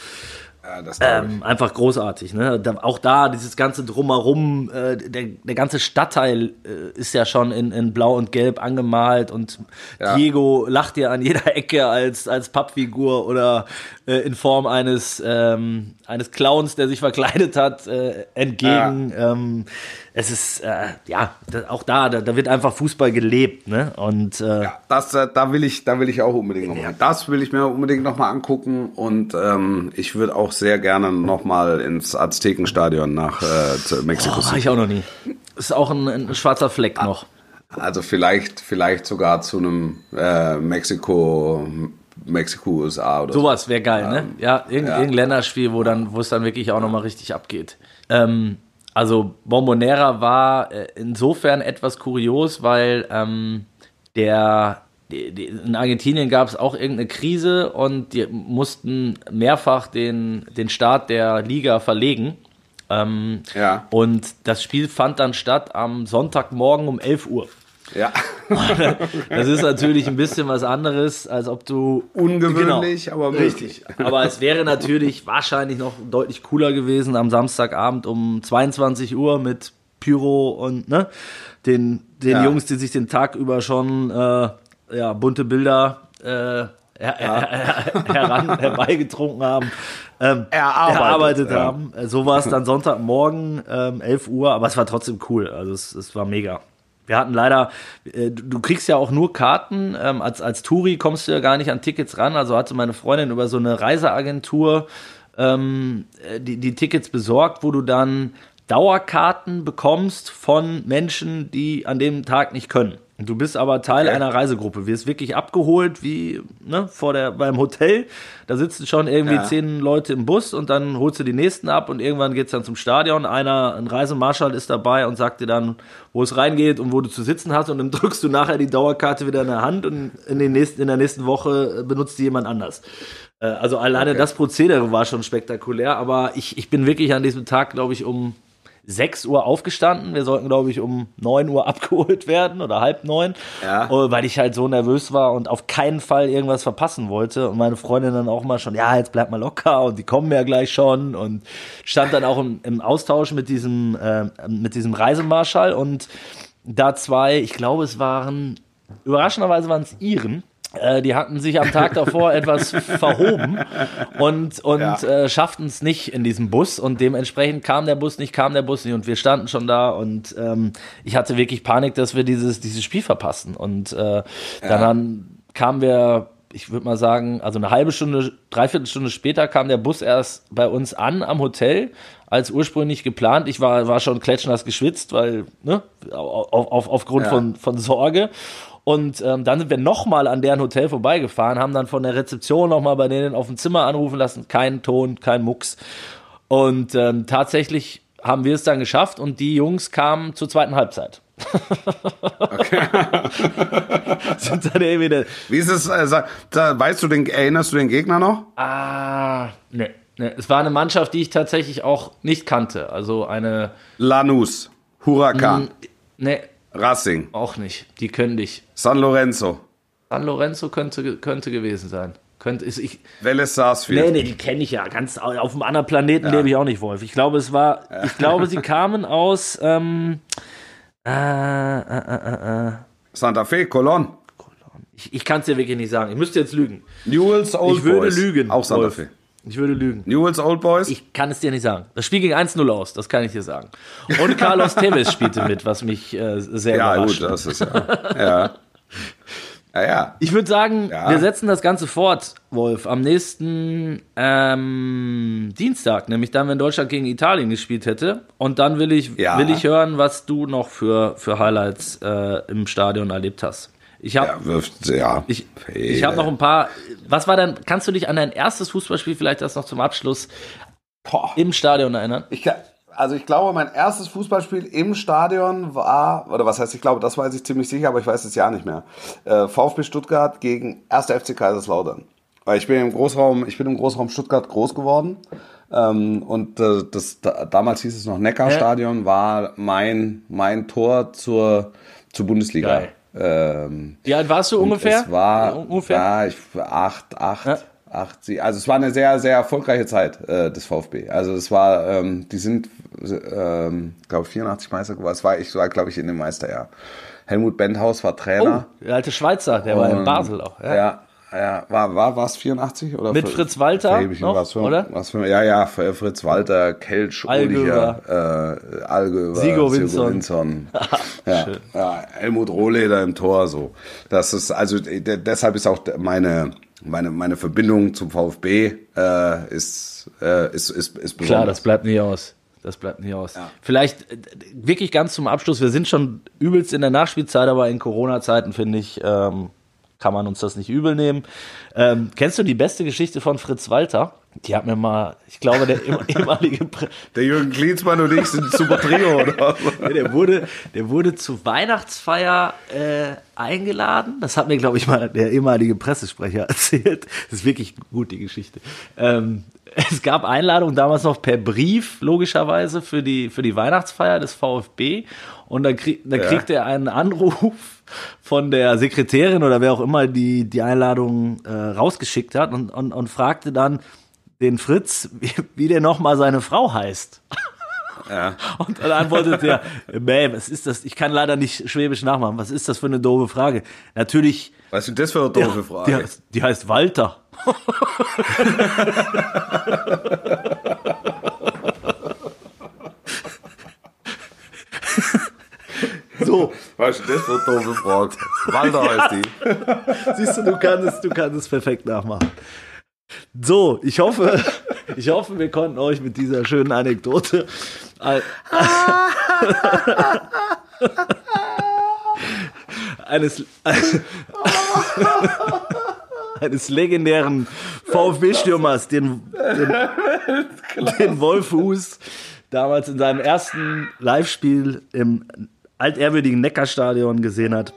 ja, ähm, einfach großartig. Ne? Da, auch da, dieses ganze Drumherum, äh, der, der ganze Stadtteil äh, ist ja schon in, in Blau und Gelb angemalt und ja. Diego lacht ja an jeder (laughs) Ecke als, als Pappfigur oder äh, in Form eines, ähm, eines Clowns, der sich verkleidet hat, äh, entgegen. Ja. Ähm, es ist, äh, ja, da, auch da, da, da, wird einfach Fußball gelebt, ne? Und äh, ja, das, da will ich, da will ich auch unbedingt nochmal. Das will ich mir unbedingt nochmal angucken und ähm, ich würde auch sehr gerne nochmal ins Aztekenstadion nach äh, Mexiko oh, City. ich auch noch nie. Ist auch ein, ein schwarzer Fleck ah, noch. Also vielleicht, vielleicht sogar zu einem äh, Mexiko Mexiko, USA oder Sowas wäre geil, ne? Ja, irgendein, ja. Länderspiel, wo dann, wo es dann wirklich auch nochmal richtig abgeht. Ähm, also Bombonera war äh, insofern etwas kurios, weil ähm, der in Argentinien gab es auch irgendeine Krise und die mussten mehrfach den, den Start der Liga verlegen. Ähm, ja. Und das Spiel fand dann statt am Sonntagmorgen um 11 Uhr. Ja. (laughs) das ist natürlich ein bisschen was anderes, als ob du. Ungewöhnlich, genau, aber richtig. Aber es wäre natürlich wahrscheinlich noch deutlich cooler gewesen am Samstagabend um 22 Uhr mit Pyro und ne, den, den ja. Jungs, die sich den Tag über schon äh, ja, bunte Bilder äh, her, her, heran, (laughs) herbeigetrunken haben, ähm, Erarbeitet, erarbeitet ja. haben. Äh, So war es dann (laughs) Sonntagmorgen, ähm, 11 Uhr, aber es war trotzdem cool. Also es, es war mega. Wir hatten leider, äh, du du kriegst ja auch nur Karten, ähm, als, als Touri kommst du ja gar nicht an Tickets ran. Also hatte meine Freundin über so eine Reiseagentur ähm, äh, die, die Tickets besorgt, wo du dann Dauerkarten bekommst von Menschen, die an dem Tag nicht können. Du bist aber Teil Okay. einer Reisegruppe, wirst wirklich abgeholt wie ne, vor der, beim Hotel. Da sitzen schon irgendwie Ja. zehn Leute im Bus und dann holst du die nächsten ab und irgendwann geht's dann zum Stadion. Einer, ein Reisemarschall ist dabei und sagt dir dann, wo es reingeht und wo du zu sitzen hast und dann (laughs) drückst du nachher die Dauerkarte wieder in der Hand und in, den nächsten, in der nächsten Woche äh, benutzt die jemand anders. Äh, Also alleine Okay. das Prozedere war schon spektakulär, aber ich, ich bin wirklich an diesem Tag, glaube ich, um 6 Uhr aufgestanden. Wir sollten, glaube ich, um 9 Uhr (laughs) abgeholt werden oder halb neun, Ja. äh, weil ich halt so nervös war und auf keinen Fall irgendwas verpassen wollte. Und meine Freundin dann auch mal schon, ja, jetzt bleib mal locker und die kommen ja gleich schon und stand dann auch im, im Austausch mit diesem, äh, mit diesem Reisemarschall und da zwei, ich glaube, es waren, überraschenderweise waren es Iren, die hatten sich am Tag davor (laughs) etwas verhoben und, und Ja. äh, schafften es nicht in diesem Bus und dementsprechend kam der Bus nicht, kam der Bus nicht und wir standen schon da und ähm, ich hatte wirklich Panik, dass wir dieses, dieses Spiel verpassen und äh, dann, dann kamen wir ich würde mal sagen, also eine halbe Stunde, dreiviertel Stunde später kam der Bus erst bei uns an am Hotel, als ursprünglich geplant. Ich war, war schon klatschnass geschwitzt, weil, ne, auf, auf, aufgrund Ja. von, von Sorge. Und ähm, dann sind wir nochmal an deren Hotel vorbeigefahren, haben dann von der Rezeption nochmal bei denen auf dem Zimmer anrufen lassen. Kein Ton, kein Mucks. Und ähm, tatsächlich haben wir es dann geschafft und die Jungs kamen zur zweiten Halbzeit. (laughs) sind dann irgendwie Wie ist es, äh, da, weißt du den, erinnerst du den Gegner noch? Ah, ne, ne. Es war eine Mannschaft, die ich tatsächlich auch nicht kannte. Also eine, Lanús, Huracan, ne, Racing, auch nicht. Die können dich. San Lorenzo, San Lorenzo könnte, könnte gewesen sein. Könnte, ist, ich, Vélez Sarsfield. nee, nee, die kenne ich ja. Ganz au- auf einem anderen Planeten lebe ich auch nicht, Wolf. Ich glaube, es war, ich glaube, sie (laughs) kamen aus, ähm, äh, äh, äh, äh, Santa Fe, Colón, ich, ich kann es dir wirklich nicht sagen. Ich müsste jetzt lügen. Newell's Old Ich würde Boys. lügen. Auch Santa Wolf. Fe. Ich würde lügen. Newell's Old Boys? Ich kann es dir nicht sagen. Das Spiel ging 1-0 aus, das kann ich dir sagen. Und Carlos Tevez (laughs) spielte mit, was mich äh, sehr ja, überrascht gut, hat. das ist ja. ja. Ja, ja. Ich würde sagen, Ja. wir setzen das Ganze fort, Wolf, am nächsten ähm, Dienstag, nämlich dann, wenn Deutschland gegen Italien gespielt hätte. Und dann will ich, Ja. will ich hören, was du noch für, für Highlights äh, im Stadion erlebt hast. Ich habe Ja, wirft, ja. ich, ich hab noch ein paar. Was war denn, kannst du dich an dein erstes Fußballspiel vielleicht das noch zum Abschluss Boah. im Stadion erinnern? Ich, kann- also ich glaube, mein erstes Fußballspiel im Stadion war, oder was heißt, ich glaube, das weiß ich ziemlich sicher, aber ich weiß es ja nicht mehr. Äh, VfB Stuttgart gegen 1. FC Kaiserslautern. Weil ich bin im Großraum, ich bin im Großraum Stuttgart groß geworden. Ähm, und äh, das da, damals hieß es noch Neckarstadion, war mein, mein Tor zur, zur Bundesliga. Geil. Ähm, Wie alt warst du und ungefähr? Es war ungefähr. Ja, ich acht, acht, Ja. acht. sie- Also es war eine sehr, sehr erfolgreiche Zeit äh, des VfB. Also es war, ähm, die sind, ähm, glaube 84 Meister geworden. Es war, ich war, glaube ich, in dem Meisterjahr. Helmut Benthaus war Oh, Trainer. der alte Schweizer, der war in Und- Basel auch. Ja. Ja, ja, war, war, war es 84 oder? Mit Fr- Fritz Walter noch, was für, oder? Was für, ja, ja, Fr- Fritz Walter, Kelch. Olicher, äh, Allgöwer, Sigo Winson. (laughs) Ja, ja, Helmut Rohleder im Tor, so. Das ist, also, de- deshalb ist auch meine, meine, meine Verbindung zum VfB, äh, ist, äh, ist, ist, ist besonders. Klar, das bleibt nie aus. Das bleibt nie aus. Vielleicht äh, wirklich ganz zum Abschluss. Wir sind schon übelst in der Nachspielzeit, aber in Corona-Zeiten finde ich, ähm, kann man uns das nicht übel nehmen. Ähm, kennst du die beste Geschichte von Fritz Walter? Die hat mir mal, ich glaube, der (laughs) ehemalige Der Jürgen Klinsmann und ich sind super Trio, oder? (laughs) was? Ja, der wurde, der wurde zur Weihnachtsfeier äh, eingeladen. Das hat mir, glaube ich, mal der ehemalige Pressesprecher (laughs) erzählt. Das ist wirklich gut, die Geschichte. Ähm, es gab Einladungen damals noch per Brief, logischerweise, für die, für die Weihnachtsfeier des VfB. Und dann, krieg, dann Ja. kriegte er einen Anruf von der Sekretärin oder wer auch immer die, die Einladung äh, rausgeschickt hat und, und, und fragte dann den Fritz, wie, wie der nochmal seine Frau heißt. Ja. Und dann antwortet er, Mäh, was ist das? Ich kann leider nicht Schwäbisch nachmachen. Was ist das für eine doofe Frage? Natürlich. Was ist das für eine doofe ja, Frage? Die heißt, die heißt Walter. (laughs) (laughs) Was ist das für eine doofe Frage? Walter heißt die. (laughs) siehst du, du kannst es, du kannst es perfekt nachmachen. So, ich hoffe, (laughs) ich hoffe, wir konnten euch mit dieser schönen Anekdote ein- (laughs) eines, eines legendären VfB-Stürmers, den, den, den Wolfuß, damals in seinem ersten Live-Spiel im altehrwürdigen Neckarstadion gesehen hat.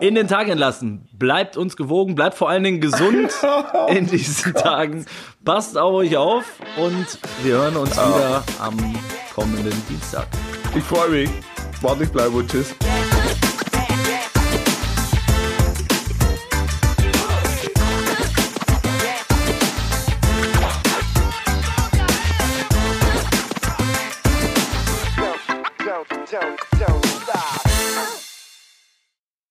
In den Tag entlassen. Bleibt uns gewogen, bleibt vor allen Dingen gesund (laughs) in diesen Tagen. Passt auf euch auf und wir hören uns wieder am kommenden Dienstag. Ich freue mich. Warte, ich bleibe und tschüss.